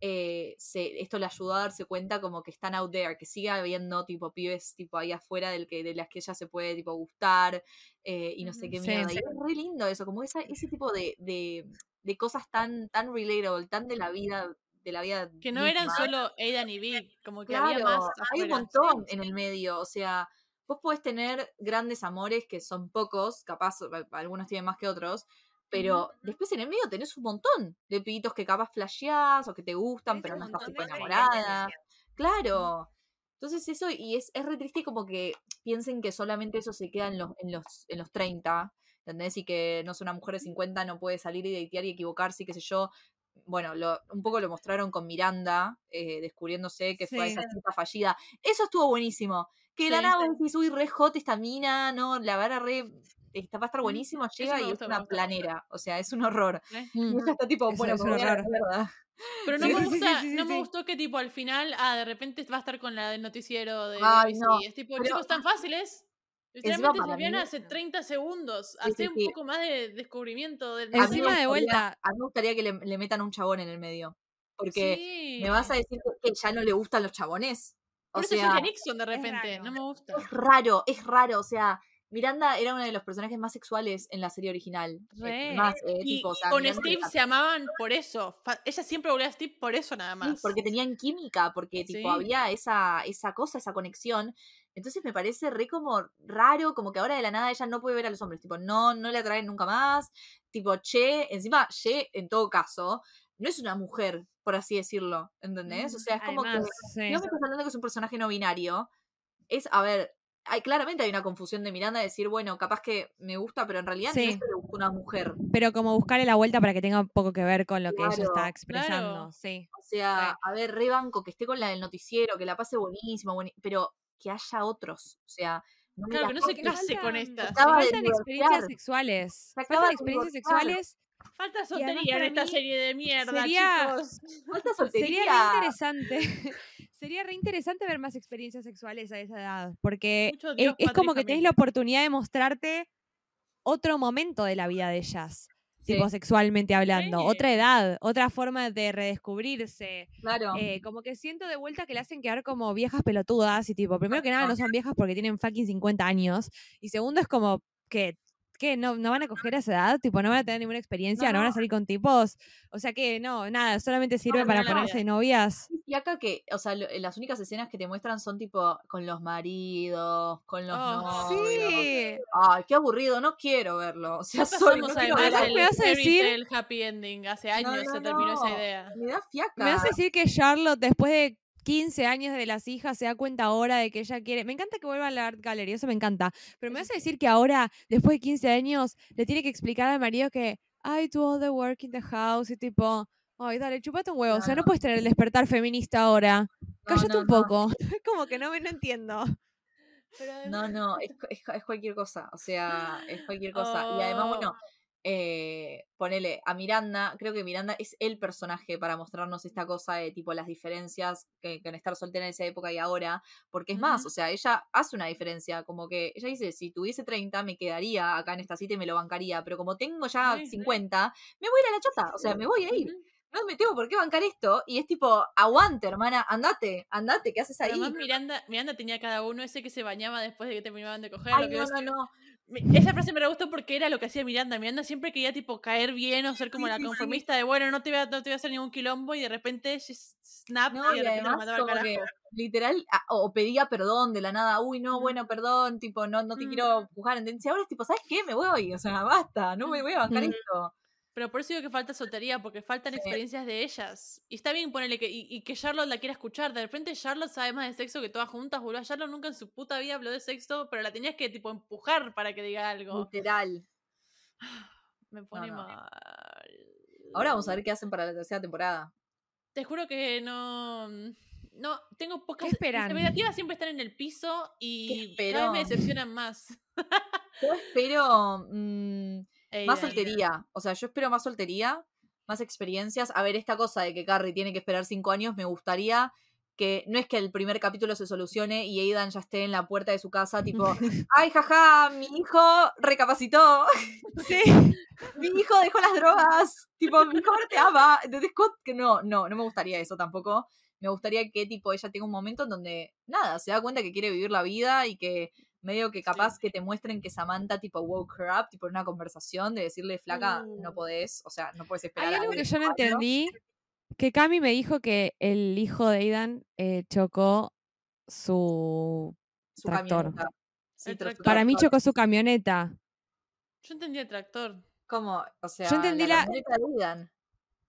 eh, se, esto le ayudó a darse cuenta como que están out there, que sigue habiendo tipo pibes tipo ahí afuera del que, de las que ella se puede tipo gustar eh, y no sé qué Sí. mierda. Y es re lindo eso, como esa, ese tipo de, de, de cosas tan, tan relatable, tan de la vida, de la vida. Que no eran solo Aidan y Vic, como que había más. hay un montón en el medio, o sea, vos podés tener grandes amores que son pocos, capaz a- algunos tienen más que otros, pero después en el medio tenés un montón de pibitos que capaz flasheás o que te gustan, pero no estás tipo enamorada. Claro. Entonces eso, y es, es re triste como que piensen que solamente eso se queda en los, en los, en los 30, ¿entendés? Y que, no sé, una mujer de 50 no puede salir y datear y equivocarse y qué sé yo. Bueno, lo, un poco lo mostraron con Miranda, eh, descubriéndose que fue esa cita fallida. Eso estuvo buenísimo. Que la vos decís, uy, re hot esta mina, no, la verdad re... Está, va a estar buenísimo, llega y es una planera, o sea, es un horror. ¿eh? Y ella está tipo, bueno, es un horror. Pero no Sí, me sí, sí, gusta, sí, sí, no me sí. gustó que tipo al final, ah, de repente va a estar con la del noticiero de Ay, no, Es tipo, pero- chicos, tan fáciles. Literalmente Fabiana mí- hace 30 segundos. Sí, Hace sí, un sí. poco más de descubrimiento del A mí me Encima de gustaría- vuelta, A mí me gustaría que le, le metan un chabón en el medio. Porque Sí. me vas a decir que- que ya no le gustan los chabones. O Por eso sea, Julia Nixon de repente. No me gusta. es raro, es raro. O sea, Miranda era uno de los personajes más sexuales en la serie original. Eh, Re. Más, eh, Y, tipo, o y sea, con Steve se amaban por eso. Ella siempre volvía a Steve por eso nada Sí, más. porque tenían química, porque tipo Sí. había esa, esa cosa, esa conexión. Entonces me parece re como raro, como que ahora de la nada ella no puede ver a los hombres, tipo, no, no le atraen nunca más. Tipo, Che, encima, Che, en todo caso, no es una mujer, por así decirlo, ¿entendés? O sea, es como además, que sí. vos me estás hablando que es un personaje no binario, es, a ver, hay, claramente hay una confusión de Miranda de decir, bueno, capaz que me gusta, pero en realidad no es que le gusta una mujer. Pero como buscarle la vuelta para que tenga un poco que ver con lo que ella está expresando. claro. Sí. O sea, a ver, re banco, que esté con la del noticiero, que la pase buenísimo, bueni- pero que haya otros. O sea, no Claro, que no se case con faltan- estas. De Faltan experiencias sexuales. Faltan de experiencias sexuales. Falta soltería en esta serie de mierda, sería- chicos. *laughs* ¿Cuánta *laughs* Sería re interesante. *laughs* Sería re interesante ver más experiencias sexuales a esa edad. Porque es, es como que tenés la oportunidad de mostrarte otro momento de la vida de ellas. Tipo sexualmente hablando. Sí. Otra edad, otra forma de redescubrirse. claro. Eh, como que siento de vuelta que le hacen quedar como viejas pelotudas y tipo, primero que nada no son viejas porque tienen fucking 50 años y segundo es como que, ¿qué? ¿No, ¿No van a coger a esa edad? Tipo, no van a tener ninguna experiencia, no, No, van a salir con tipos. O sea que no, nada, solamente sirve no, para ponerse no. novias. Y acá que, o sea, lo- las únicas escenas que te muestran son tipo con los maridos, con los Oh, novios. Sí. Ay, qué aburrido, no quiero verlo. O sea, no ver además ¿Sabes a- qué me el vas a fairy decir? tale happy ending. Hace años no, se terminó esa idea. Me da fiaca. Me vas a decir que Charlotte, después de 15 años de las hijas, se da cuenta ahora de que ella quiere. Me encanta que vuelva a la Art Gallery, eso me encanta. Pero me vas a decir que ahora, después de 15 años, le tiene que explicar al marido que I do all the work in the house y tipo. Ay, dale, chupate un huevo. O sea, no No. puedes tener el despertar feminista ahora. No, Cállate un poco. *laughs* Es como que no me no entiendo. Pero No, no, es, es, es cualquier cosa, o sea, es cualquier cosa. Y además, Oh. bueno, eh, ponele a Miranda, creo que Miranda es el personaje para mostrarnos esta cosa de tipo las diferencias que, con estar soltera en esa época y ahora, porque es más, o sea, ella hace una diferencia, como que ella dice, si tuviese 30 me quedaría acá en esta cita y me lo bancaría, pero como tengo ya Sí, sí. 50, me voy a ir a la chota, o sea, me voy a ir. No me tengo por qué bancar esto. Y es tipo, aguante, hermana, andate, andate, ¿qué haces ahí? Además, Miranda, Miranda tenía cada uno ese que se bañaba después de que terminaban de coger. Ay, lo que no, no, no. Esa frase me re gustó porque era lo que hacía Miranda. Miranda siempre quería tipo caer bien o ser como Sí, la sí. conformista de bueno, no te voy a, no te voy a hacer ningún quilombo y de repente snap No, y de repente mandaba al que literal, a- o pedía perdón de la nada, uy, no, bueno, perdón, tipo, no, no te Mm. quiero ¿entendés? Y ahora es tipo, ¿sabes qué? Me voy, o sea, basta, no me voy a bancar Ujú. esto. Pero por eso digo que falta soltería, porque faltan Sí. experiencias de ellas. Y está bien ponerle que, y, y que Charlotte la quiera escuchar. De repente Charlotte sabe más de sexo que todas juntas, boludo. Charlotte nunca en su puta vida habló de sexo, pero la tenías que tipo empujar para que diga algo. Literal. *sighs* Me pone no. mal. Ahora vamos a ver qué hacen para la tercera temporada. Te juro que no. No, tengo pocas. esperan? Mis expectativas siempre están en el piso y cada vez me decepcionan más. *laughs* Yo espero más Aidan. soltería. O sea, yo espero más soltería, más experiencias. A ver, esta cosa de que Carrie tiene que esperar cinco años, me gustaría que no es que el primer capítulo se solucione y Aidan ya esté en la puerta de su casa, tipo, *laughs* ay, jaja, mi hijo recapacitó, *laughs* Sí. *laughs* mi hijo dejó las drogas, tipo, mi hijo te ama. Entonces, co- que no, no, no me gustaría eso tampoco. Me gustaría que, tipo, ella tenga un momento en donde, nada, se da cuenta que quiere vivir la vida y que medio que capaz que te muestren que Samantha, tipo, woke her up, tipo, en una conversación de decirle, flaca, no Uh. podés, o sea, no puedes esperar Hay a algo ver que yo no cuándo". entendí. Que Cami me dijo que el hijo de Aidan eh, chocó su. Su tractor. Sí. Para mí chocó su camioneta. Yo entendí el tractor. ¿Cómo? O sea, entendí la- camioneta de Aidan.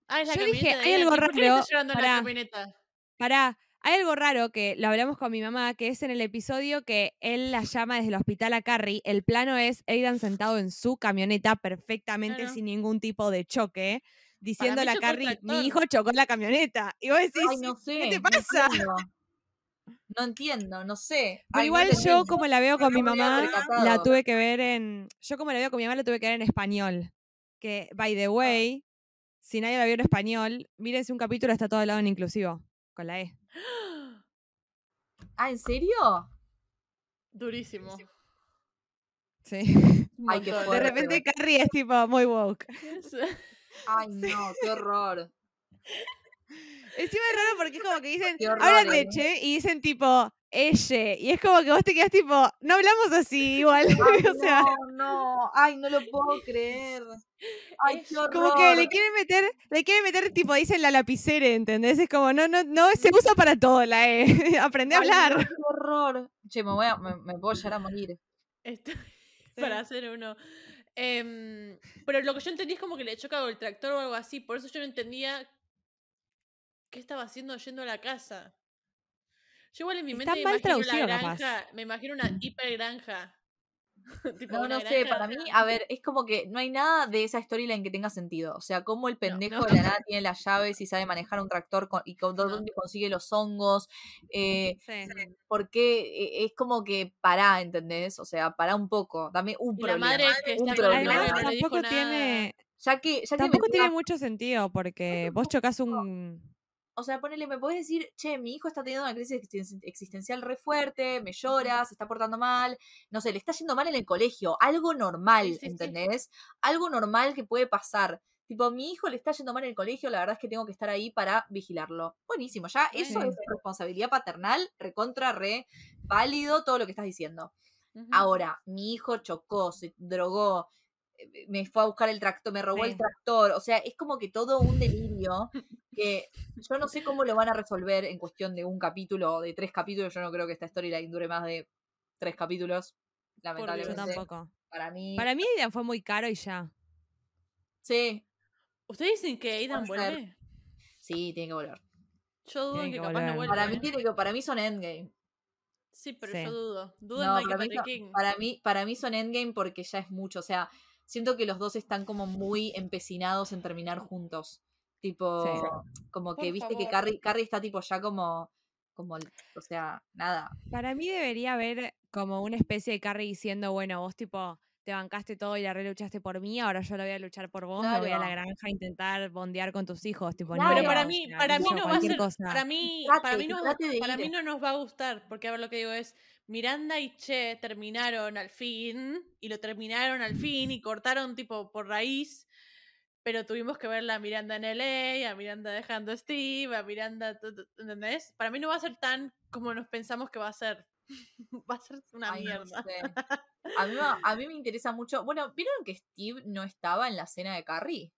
Ah, es la Yo dije, hay Aidan. algo ¿Y por qué le raro, pará. la camioneta? Pará, hay algo raro que lo hablamos con mi mamá, que es en el episodio que él la llama desde el hospital a Carrie. El plano es Aidan sentado en su camioneta perfectamente Claro. sin ningún tipo de choque, diciéndole a el Carrie, mi hijo chocó la camioneta. Y vos decís, Ay, no sé. te pasa? No entiendo, no sé. Ay, igual yo como la veo con mi No mamá, la tuve que ver en... Yo como la veo con mi mamá, la tuve que ver en español. Que, by Ah. the way, si nadie la vio en español, mírense un capítulo, está todo hablado en inclusivo, con la E. *gasps* Ah, ¿en serio? Durísimo. Sí. *laughs* *laughs* Ay, qué. De repente Carrie es tipo muy woke. *laughs* Ay, no, qué horror. Encima es raro porque es como que dicen, hablan eh. de Che y dicen tipo, ella. Y es como que vos te quedas tipo, no hablamos así igual. *laughs* Ay, o sea, no, no. Ay, no lo puedo creer. Ay, qué horror. como que le quieren meter, le quieren meter tipo, dicen la lapicera, ¿entendés? Es como, no, no, no, se usa para todo la E. *laughs* Aprende a Ay, hablar. qué horror. Che, me voy a, me, me puedo llegar a morir. Esto- *laughs* para hacer uno. Em, pero lo que yo entendí es como que le choca el tractor o algo así. Por eso yo no entendía qué estaba haciendo yendo a la casa. Yo igual en mi Está mente me mal imagino la traducido, capaz. granja, me imagino una hiper granja. *laughs* tipo, No, no sé, granja para mí, a ver, es como que no hay nada de esa storyline que tenga sentido. O sea, cómo el pendejo no. de la nada tiene las llaves y sabe manejar un tractor con- y con No. dónde consigue los hongos. Eh, Sí. porque es como que pará, ¿entendés? O sea, pará un poco, dame un Y la problema. madre que un está problema. Además, tampoco tiene, Ya que, ya que me tampoco tiene mucho sentido porque *laughs* vos chocas un... O sea, ponele, me podés decir, che, mi hijo está teniendo una crisis existen- existencial re fuerte, me llora, se está portando mal, no sé, le está yendo mal en el colegio, algo normal, Sí, sí, sí. ¿entendés? Algo normal que puede pasar. Tipo, mi hijo le está yendo mal en el colegio, la verdad es que tengo que estar ahí para vigilarlo. Buenísimo, ya eso es responsabilidad paternal, recontra, re, válido todo lo que estás diciendo. Ahora, mi hijo chocó, se drogó, eh, me fue a buscar el tractor, me robó el tractor. O sea, es como que todo un delirio *laughs* que yo no sé cómo lo van a resolver en cuestión de un capítulo o de tres capítulos. Yo no creo que esta storyline dure más de tres capítulos. Yo Lamentablemente. tampoco. Para mí. Para mí Aidan fue muy caro y ya. Sí, ¿Ustedes dicen que Aidan vuelve? sí, tiene que volver. Yo dudo Tiene que que capaz no vuelva. Para mí, ¿eh? tiene que, para mí son endgame. Sí, pero Sí. yo dudo. Dudo No, en Michael para mí, Patrick son, King. para, mí, para mí son endgame porque ya es mucho. O sea, siento que los dos están como muy empecinados en terminar juntos. Tipo, como que Por viste que. Carrie, Carrie está tipo ya como, como, o sea, nada. Para mí debería haber como una especie de Carrie diciendo, bueno, vos tipo te bancaste todo y la reluchaste por mí, ahora yo la voy a luchar por vos, me voy a la granja a intentar bondear con tus hijos, tipo, Claro. Pero no, para mí, para mí no va a ser, cosa. para mí, para mí no, para mí no nos va a gustar, porque a ver lo que digo es, Miranda y Che terminaron al fin, y lo terminaron al fin, y cortaron tipo por raíz, pero tuvimos que ver a Miranda en LA, a Miranda dejando a Steve, a Miranda, ¿entendés? Para mí no va a ser tan como nos pensamos que va a ser. *laughs* va a ser una Ay, no mierda. sé. *laughs* A mí, me- a mí me interesa mucho. Bueno, ¿vieron que Steve no estaba en la cena de Carrie?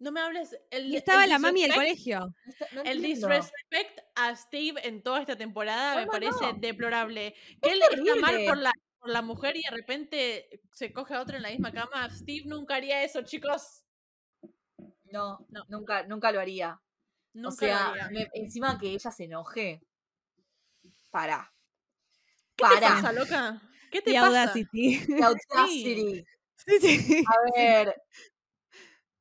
No me hables. El, Y estaba el la mami del colegio. No El disrespect a Steve en toda esta temporada No, me parece no. deplorable. Que él está mal terrible. por la, por la mujer y de repente se coge a otra en la misma cama. Steve nunca haría eso, chicos. No, No. nunca, nunca lo haría. Nunca o sea, lo haría. me- encima que ella se enoje. Para. ¿Qué te pasa, loca? ¿Qué te pasa? Audacity. The Audacity. *laughs* Sí, sí. A ver.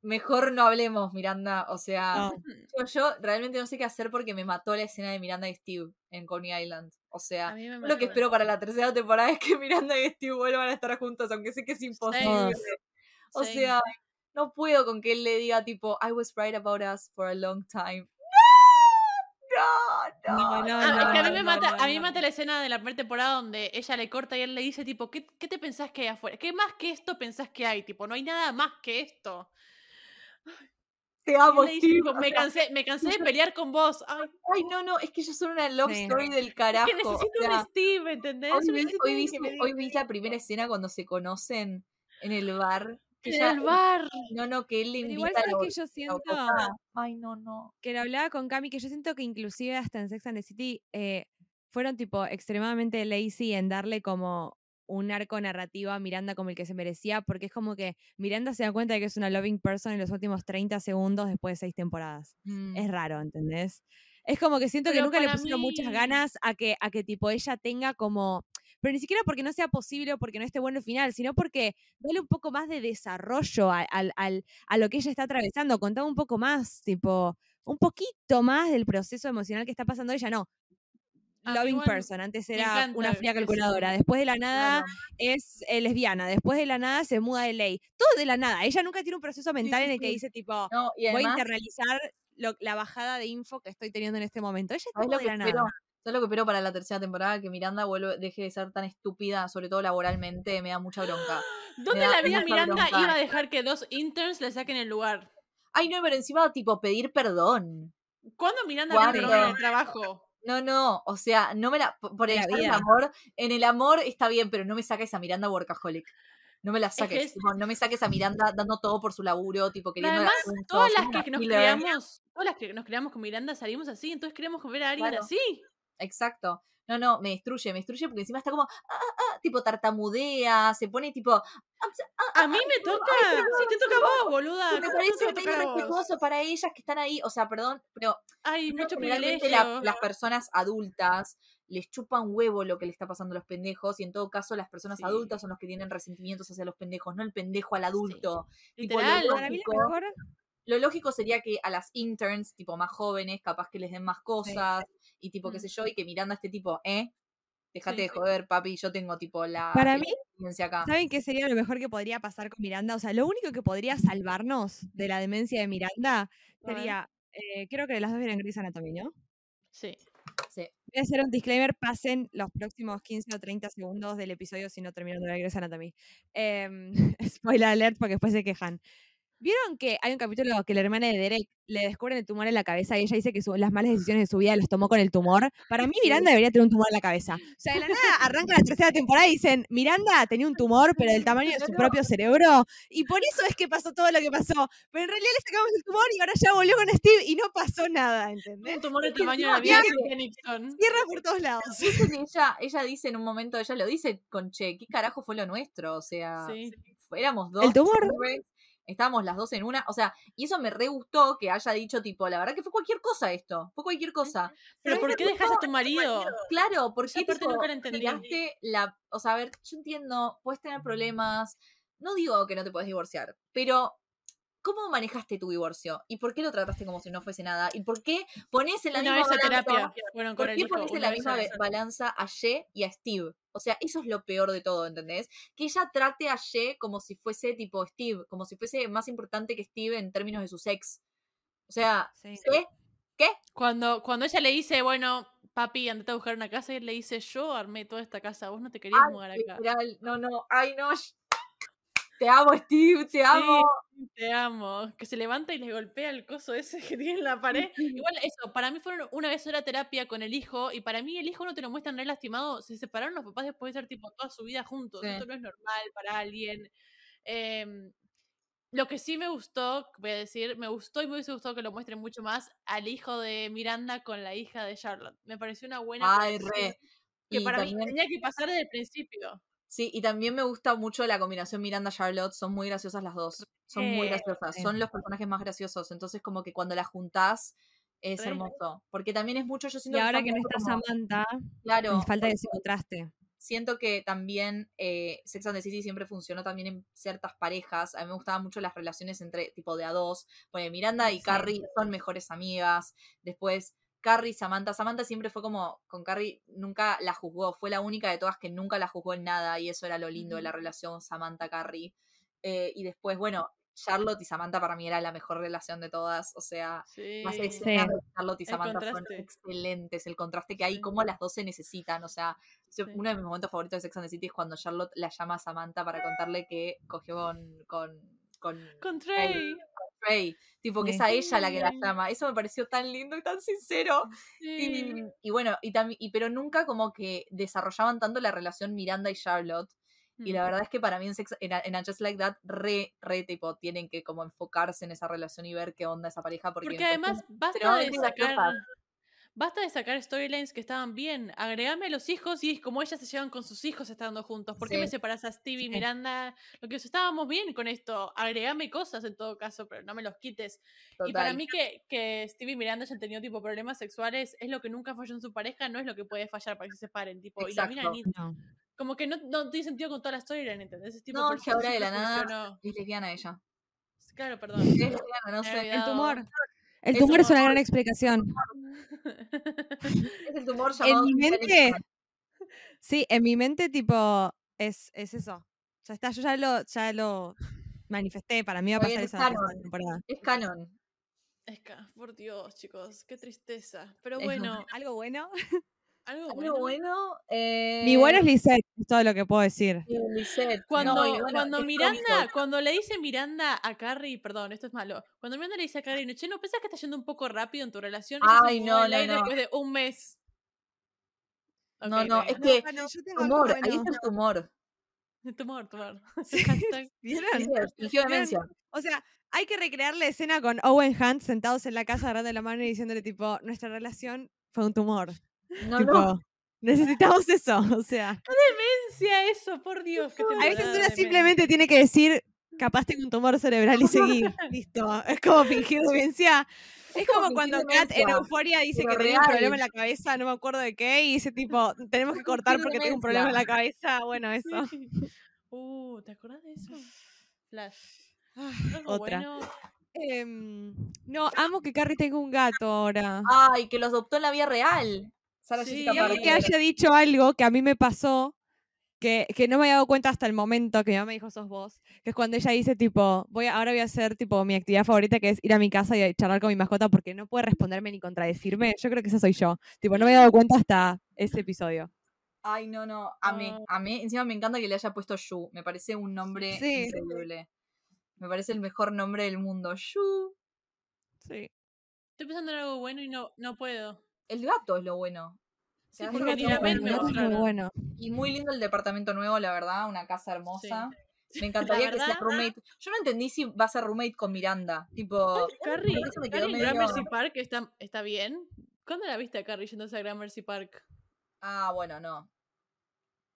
Mejor no hablemos, Miranda. O sea, No. yo, yo realmente no sé qué hacer porque me mató la escena de Miranda y Steve en Coney Island. O sea, lo que espero para la tercera temporada es que *laughs* Miranda y Steve vuelvan a estar juntos, aunque sé que es imposible. O sea, no puedo con que él le diga tipo, I was right about us for a long time. No, no, No, no. no, es que a mí me a mí mata la escena de la primera temporada donde ella le corta y él le dice tipo, ¿qué, qué te pensás que hay afuera? ¿Qué más que esto pensás que hay? Tipo, no hay nada más que esto. Te amo, Steve. me cansé, me cansé de pelear con vos. Ay, Ay, no, no, es que yo soy una love Sí. story del carajo. que o necesito sea, un Steve, ¿entendés? hoy, vi, hoy, vi vi la primera escena cuando se conocen en el bar. Que En el bar. No, no, que él le Pero invita igual a la que yo siento. Ay, no, no. que lo hablaba con Cami, que yo siento que inclusive hasta en Sex and the City eh, fueron tipo extremadamente lazy en darle como un arco narrativo a Miranda como el que se merecía, porque es como que Miranda se da cuenta de que es una loving person en los últimos 30 segundos después de seis temporadas. Mm. Es raro, ¿entendés? Es como que siento que nunca le pusieron muchas ganas a que, a que tipo ella tenga como. Pero ni siquiera porque no sea posible o porque no esté bueno el final, sino porque dale un poco más de desarrollo a, a lo que ella está atravesando. Contame un poco más, tipo, un poquito más del proceso emocional que está pasando ella. No. A mí Loving person, antes era una fría calculadora. Después de la nada Claro. es eh, lesbiana. Después de la nada se muda de ley. Todo de la nada. Ella nunca tiene un proceso mental sí, en el que dice, tipo, No, y voy a además, internalizar lo- la bajada de info que estoy teniendo en este momento. Ella es ¿sabes tipo lo de que la nada. espero? ¿Sabes lo que espero para la tercera temporada? Que Miranda vuelve, deje de ser tan estúpida, sobre todo laboralmente, me da mucha bronca. *gasps* ¿Dónde la vida Miranda bronca. iba a dejar que dos interns le saquen el lugar? Ay, no, pero encima, tipo, pedir perdón. ¿Cuándo Miranda pidió perdón en el trabajo? No, no, o sea, no me la. Por el vida. amor, en el amor está bien, pero no me saques a Miranda workaholic. No me la saques. es- no me saques a Miranda dando todo por su laburo, tipo, queriendo además, todas las que nos killer. criamos, todas las que nos criamos con Miranda salimos así, entonces queremos ver a alguien Claro. así. exacto. No, no, me destruye, me destruye porque encima está como, ah, ah, ah, tipo tartamudea, se pone tipo, "Ah, ah, A mí me toca. Sí, te toca a vos, boluda. me ¿Cómo parece no medio respetuoso para ellas que están ahí, o sea, perdón, pero Hay mucho privilegio. la- las personas adultas les chupan huevo lo que le está pasando a los pendejos y en todo caso las personas Sí. adultas son los que tienen resentimientos hacia los pendejos, no el pendejo al adulto. Tipo, Literal. Para mí lo lógico- mejor Lo lógico sería que a las interns, tipo más jóvenes, capaz que les den más cosas y tipo qué Mm. sé yo, y que Miranda este tipo, ¿eh? Déjate Sí, de sí. joder, papi, yo tengo tipo la Para la mí, acá. ¿Saben qué sería lo mejor que podría pasar con Miranda? O sea, lo único que podría salvarnos de la demencia de Miranda sería, eh, creo que las dos vieron Grey's Anatomy, ¿no? Sí. Sí. Voy a hacer un disclaimer, pasen los próximos 15 o 30 segundos del episodio si no terminan de ver Grey's Anatomy. Em, *laughs* spoiler alert porque después se quejan. ¿Vieron que hay un capítulo que la hermana de Derek le descubren el tumor en la cabeza y ella dice que su- las malas decisiones de su vida las tomó con el tumor? Para mí. Miranda debería tener un tumor en la cabeza. O sea, de la nada arranca la tercera temporada y dicen, Miranda tenía un tumor, pero del tamaño de su *laughs* propio cerebro, y por eso es que pasó todo lo que pasó. Pero en realidad le sacamos el tumor y ahora ya volvió con Steve y no pasó nada, ¿entendés? Un tumor de Es que tamaño de la vida de Nixon. Tierra por todos lados. *laughs* Ella, ella dice en un momento, ella lo dice con che, ¿qué carajo fue lo nuestro? O sea, Sí. éramos dos. El tumor. Estábamos las dos en una. O sea, y eso me re gustó que haya dicho, tipo, la verdad que fue cualquier cosa esto. Fue cualquier cosa. Pero ¿por qué gustó dejas a tu marido? Claro, porque tipo, tiraste la. O sea, a ver, yo entiendo, puedes tener problemas. No digo que no te puedes divorciar, pero. ¿Cómo manejaste tu divorcio? ¿Y por qué lo trataste como si no fuese nada? ¿Y por qué pones en la Una misma balanza- terapia. Con ¿Por qué pones en la misma balanza a Ye y a Steve? O sea, eso es lo peor de todo, ¿entendés? Que ella trate a Ye como si fuese tipo Steve, como si fuese más importante que Steve en términos de su sex. O sea, Sí. ¿qué? Cuando, cuando ella le dice, bueno, papi, andate a buscar una casa, y él le dice, yo armé toda esta casa, vos no te querías Ay, mudar acá. literal, no, no, ay, no. *laughs* Te amo, Steve, te amo. Sí, te amo. Que se levanta y le golpea el coso ese que tiene en la pared. Igual eso, para mí fueron una vez sola terapia con el hijo y para mí el hijo no te lo muestran re lastimado. Se separaron los papás después de ser tipo toda su vida juntos. Sí. Esto no es normal para alguien. Em, lo que sí me gustó, voy a decir, me gustó y me hubiese gustado que lo muestren mucho más al hijo de Miranda con la hija de Charlotte. Me pareció una buena Ay, re. que Y para mí tenía que pasar desde el principio. Sí, y también me gusta mucho la combinación Miranda-Charlotte. Son muy graciosas las dos. Son muy graciosas. Son los personajes más graciosos. Entonces, como que cuando las juntás, es Re. hermoso. Porque también es mucho, yo siento Y ahora que no está como- Samantha, Claro, falta ese contraste. siento que también eh, Sex and the City siempre funcionó también en ciertas parejas. A mí me gustaban mucho las relaciones entre tipo de a dos. Porque Miranda y Sí. Carrie son mejores amigas. Después Carrie y Samantha. Samantha siempre fue como con Carrie, nunca la juzgó. Fue la única de todas que nunca la juzgó en nada. Y eso era lo lindo de la relación Samantha-Carrie. Eh, y después, bueno, Charlotte y Samantha para mí era la mejor relación de todas. O sea, Sí. las Sí. Charlotte y Samantha son contraste. excelentes. El contraste que hay, Sí. cómo las dos se necesitan. O sea, Sí. uno de mis momentos favoritos de Sex and the City es cuando Charlotte la llama a Samantha para contarle que cogió con, con, con Con Trey. Trey. Tipo, que Sí. es a ella la que la llama. Eso me pareció tan lindo y tan sincero. Sí. Y, y bueno, y, también y pero nunca como que desarrollaban tanto la relación Miranda y Charlotte. Y la Mm. verdad es que para mí en, Sex, en, en Just Like That, re, re, tipo, tienen que como enfocarse en esa relación y ver qué onda esa pareja. Porque, Porque además basta de sacar. Basta de sacar storylines que estaban bien. Agregame a los hijos y es como ellas se llevan con sus hijos estando juntos. ¿Por qué me Sí. separas a Stevie y Sí. Miranda? Lo que estábamos bien con esto. Agregame cosas en todo caso, pero no me los quites. Y para Total. mí que, que Stevie y Miranda hayan tenido tipo problemas sexuales es lo que nunca falló en su pareja, no es lo que puede fallar para que se separen. Tipo, y la ni- No. como que no, no tiene sentido con toda la storyline, ¿entendés? Es tipo, No, que ahora de la nada funcionó. es lesbiana ella. Claro, perdón. Es lesbiana, no Me sé. El tumor. El tumor es tumor. una gran *laughs* explicación. Es el tumor En llamado mi Kristen mente, sí, en mi mente, tipo, es, es eso. Ya está, yo ya lo, ya lo manifesté. Para mí va a pasar es en canon. temporada. Es canon. Es que, por Dios, chicos, qué tristeza. Pero bueno, ¿Algo bueno? Algo Algo bueno. bueno. Eh, Mi bueno es Lisette, es todo lo que puedo decir. eh, Lisette. Cuando, No, bueno, cuando Miranda, cómico. cuando le dice Miranda a Carrie, perdón, esto es malo. Cuando Miranda le dice a Carrie, che, ¿no pensás que está yendo un poco rápido en tu relación? Ay, no, no, no. después de un mes. No, no, es que tengo tumor, ahí está el tumor. *laughs* Tumor, tumor. *laughs* *laughs* Sí, Hashtag. ¿Vieron? Sí, Fingió ¿Vieron? demencia. O sea, hay que recrear la escena con Owen Hunt sentados en la casa agarrando la mano y diciéndole tipo, nuestra relación fue un tumor. No, tipo, no. necesitamos eso. *laughs* O sea, Demencia eso, por Dios. qué a veces una simplemente tiene que decir, capaz *laughs* tengo un tumor cerebral y seguir. *laughs* Listo. Es como fingir demencia. Es como cuando Kat en Euforia dice pero que tenía un problema en la cabeza, no me acuerdo de qué, y dice tipo, tenemos que cortar porque tengo un problema en la cabeza. Bueno, eso. Sí. Uh, ¿te acordás de eso? Flash. Ah, Otra. bueno. Em, no, amo que Carrie tenga un gato ahora. Ay, que los adoptó en la vida real. Sara Sí, que haya dicho algo que a mí me pasó, que, que no me había dado cuenta hasta el momento que mi mamá me dijo sos vos, que es cuando ella dice tipo, voy a- ahora voy a hacer tipo mi actividad favorita que es ir a mi casa y charlar con mi mascota porque no puede responderme ni contradecirme. Yo creo que esa soy yo. Tipo, no me había dado cuenta hasta ese episodio. Ay, no, no. Amé, Oh. amé. Encima me encanta que le haya puesto Yu. Me parece un nombre Sí. increíble. Me parece el mejor nombre del mundo. Yu. Sí. Estoy pensando en algo bueno y no, no puedo. El gato es lo bueno. Sí, porque muy. Y muy lindo el departamento nuevo, la verdad. Una casa hermosa. Me encantaría que sea roommate. Yo no entendí si va a ser roommate con Miranda. Tipo, Carrie, me Carrie medio- Gramercy Park está, está bien. ¿Cuándo la viste a Carrie yéndose a Gramercy Park? ah, bueno, no.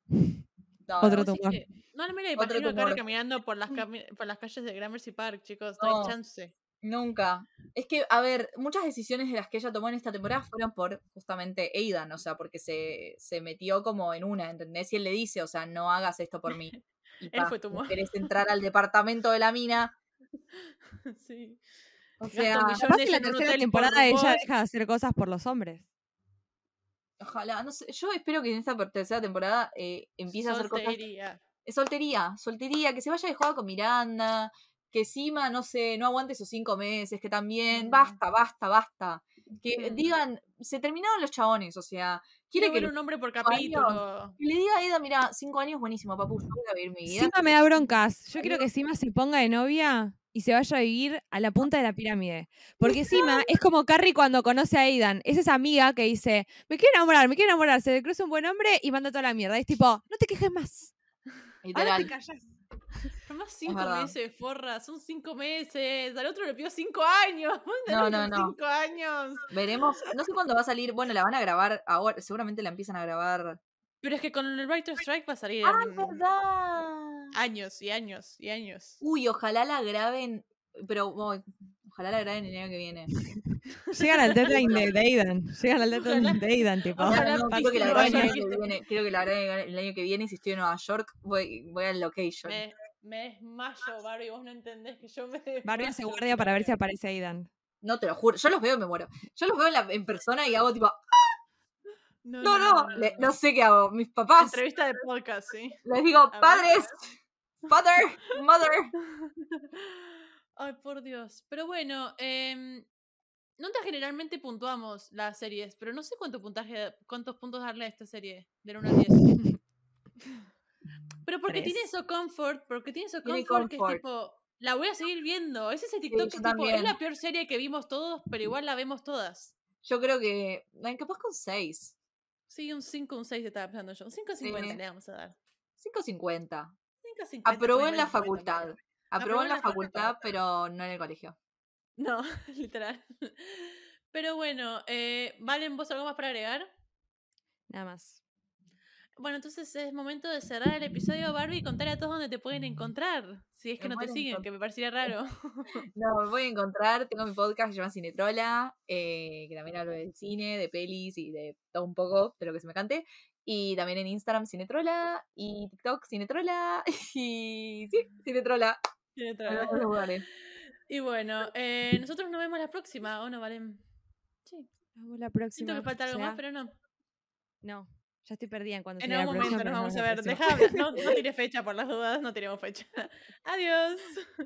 No, Otro no. Que- no, no me la imagino a Carrie caminando por las, *laughs* cami- por las calles de Gramercy Park, chicos. No, No. hay chance. Nunca. Es que, a ver, muchas decisiones de las que ella tomó en esta temporada fueron por justamente Aidan, o sea, porque se, se metió como en una, ¿entendés? Y él le dice, o sea, no hagas esto por mí. *laughs* Y Él pa, fue tu *laughs* querés entrar al departamento de la mina. sí. O sea, Capaz que en la tercera temporada ella deja de hacer cosas por los hombres. ojalá, no sé, yo espero que en esta tercera temporada eh, empiece a hacer cosas. Soltería. Es soltería, soltería, que se vaya de joda con Miranda, que Sima, no sé, no aguante esos cinco meses, que también, Mm. basta, basta, basta. Que digan, se terminaron los chabones, o sea, quiere que un hombre por capítulo. que le diga a Eda, mira, cinco años, buenísimo, papu, yo voy a vivir mi vida. Sima me da broncas. Yo quiero que Sima se ponga de novia y se vaya a vivir a la punta de la pirámide. Porque Sima es como Carrie cuando conoce a Aidan. Es esa amiga que dice, me quiero enamorar, me quiero enamorar. Se le cruza un buen hombre y manda toda la mierda. Es tipo, no te quejes más. *laughs* Ahora te Literal. callas. *laughs* Además, cinco meses, forra, son cinco meses. Al otro le pidió cinco años. *laughs* No, no, no. Cinco años. Veremos, no sé cuándo va a salir, bueno, la van a grabar ahora, seguramente la empiezan a grabar. Pero es que con el Writer Strike va a salir ¡Ah, en verdad! años y años y años. Uy, ojalá la graben, pero oh, ojalá la graben el año que viene. Llegan al deadline de, *laughs* de Aidan. Llegan al deadline Ojalá. de Aidan, tipo. Ojalá No, quiero que la graben el año. que viene, quiero que la graben el año que viene, si estoy en Nueva York, voy, voy al location. Me, me desmayo, Barbie. Vos no entendés que yo me Barbie hace desmayo, guardia para ver si aparece Aidan. No, te lo juro, yo los veo y me muero. Yo los veo en, la- en persona y hago tipo, No, no, no, le- no sé qué hago. Mis papás, Entrevista de podcast, sí. les digo, padres, father, mother. *laughs* Ay, por Dios. Pero bueno, eh, nunca generalmente puntuamos las series, pero no sé cuánto puntaje, cuántos puntos darle a esta serie, del 1 al 10. *laughs* Pero porque tiene Tres. eso comfort, porque tiene eso Tiene comfort, que es comfort. tipo, la voy a seguir viendo. Es ese TikTok yo que es tipo, es la peor serie que vimos todos, pero igual la vemos todas. Yo creo que, capaz con 6, Sí, un 5, un 6 estaba pensando yo. Un 5.50 Sí. le vamos a dar. 5.50. 5.50. Aprobó en la facultad. Aprobó en la facultad, pero no en el colegio. No, *laughs* literal. Pero bueno, eh, Valen, ¿vos algo más para agregar? Nada más. Bueno, entonces es momento de cerrar el episodio, Barbie, y contarle a todos dónde te pueden encontrar. Si es que Me no te pueden siguen, que me parecería raro. *laughs* No, me voy a encontrar, tengo mi podcast que se llama Cinetrola, eh, que también hablo de cine, de pelis y de todo un poco de lo que se me cante. Y también en Instagram Cinetrola y TikTok Cinetrola *laughs* y sí, Cinetrola. Vez. dos lugares. *laughs* y bueno, eh, nosotros nos vemos la próxima, ¿o no, Valen? Sí, Nos vemos la próxima. siento que falta algo más, pero no. No, ya estoy perdida en cuando En algún próxima, momento nos vamos a ver. Deja no, no *laughs* tires fecha por las dudas, no tiremos fecha. Adiós.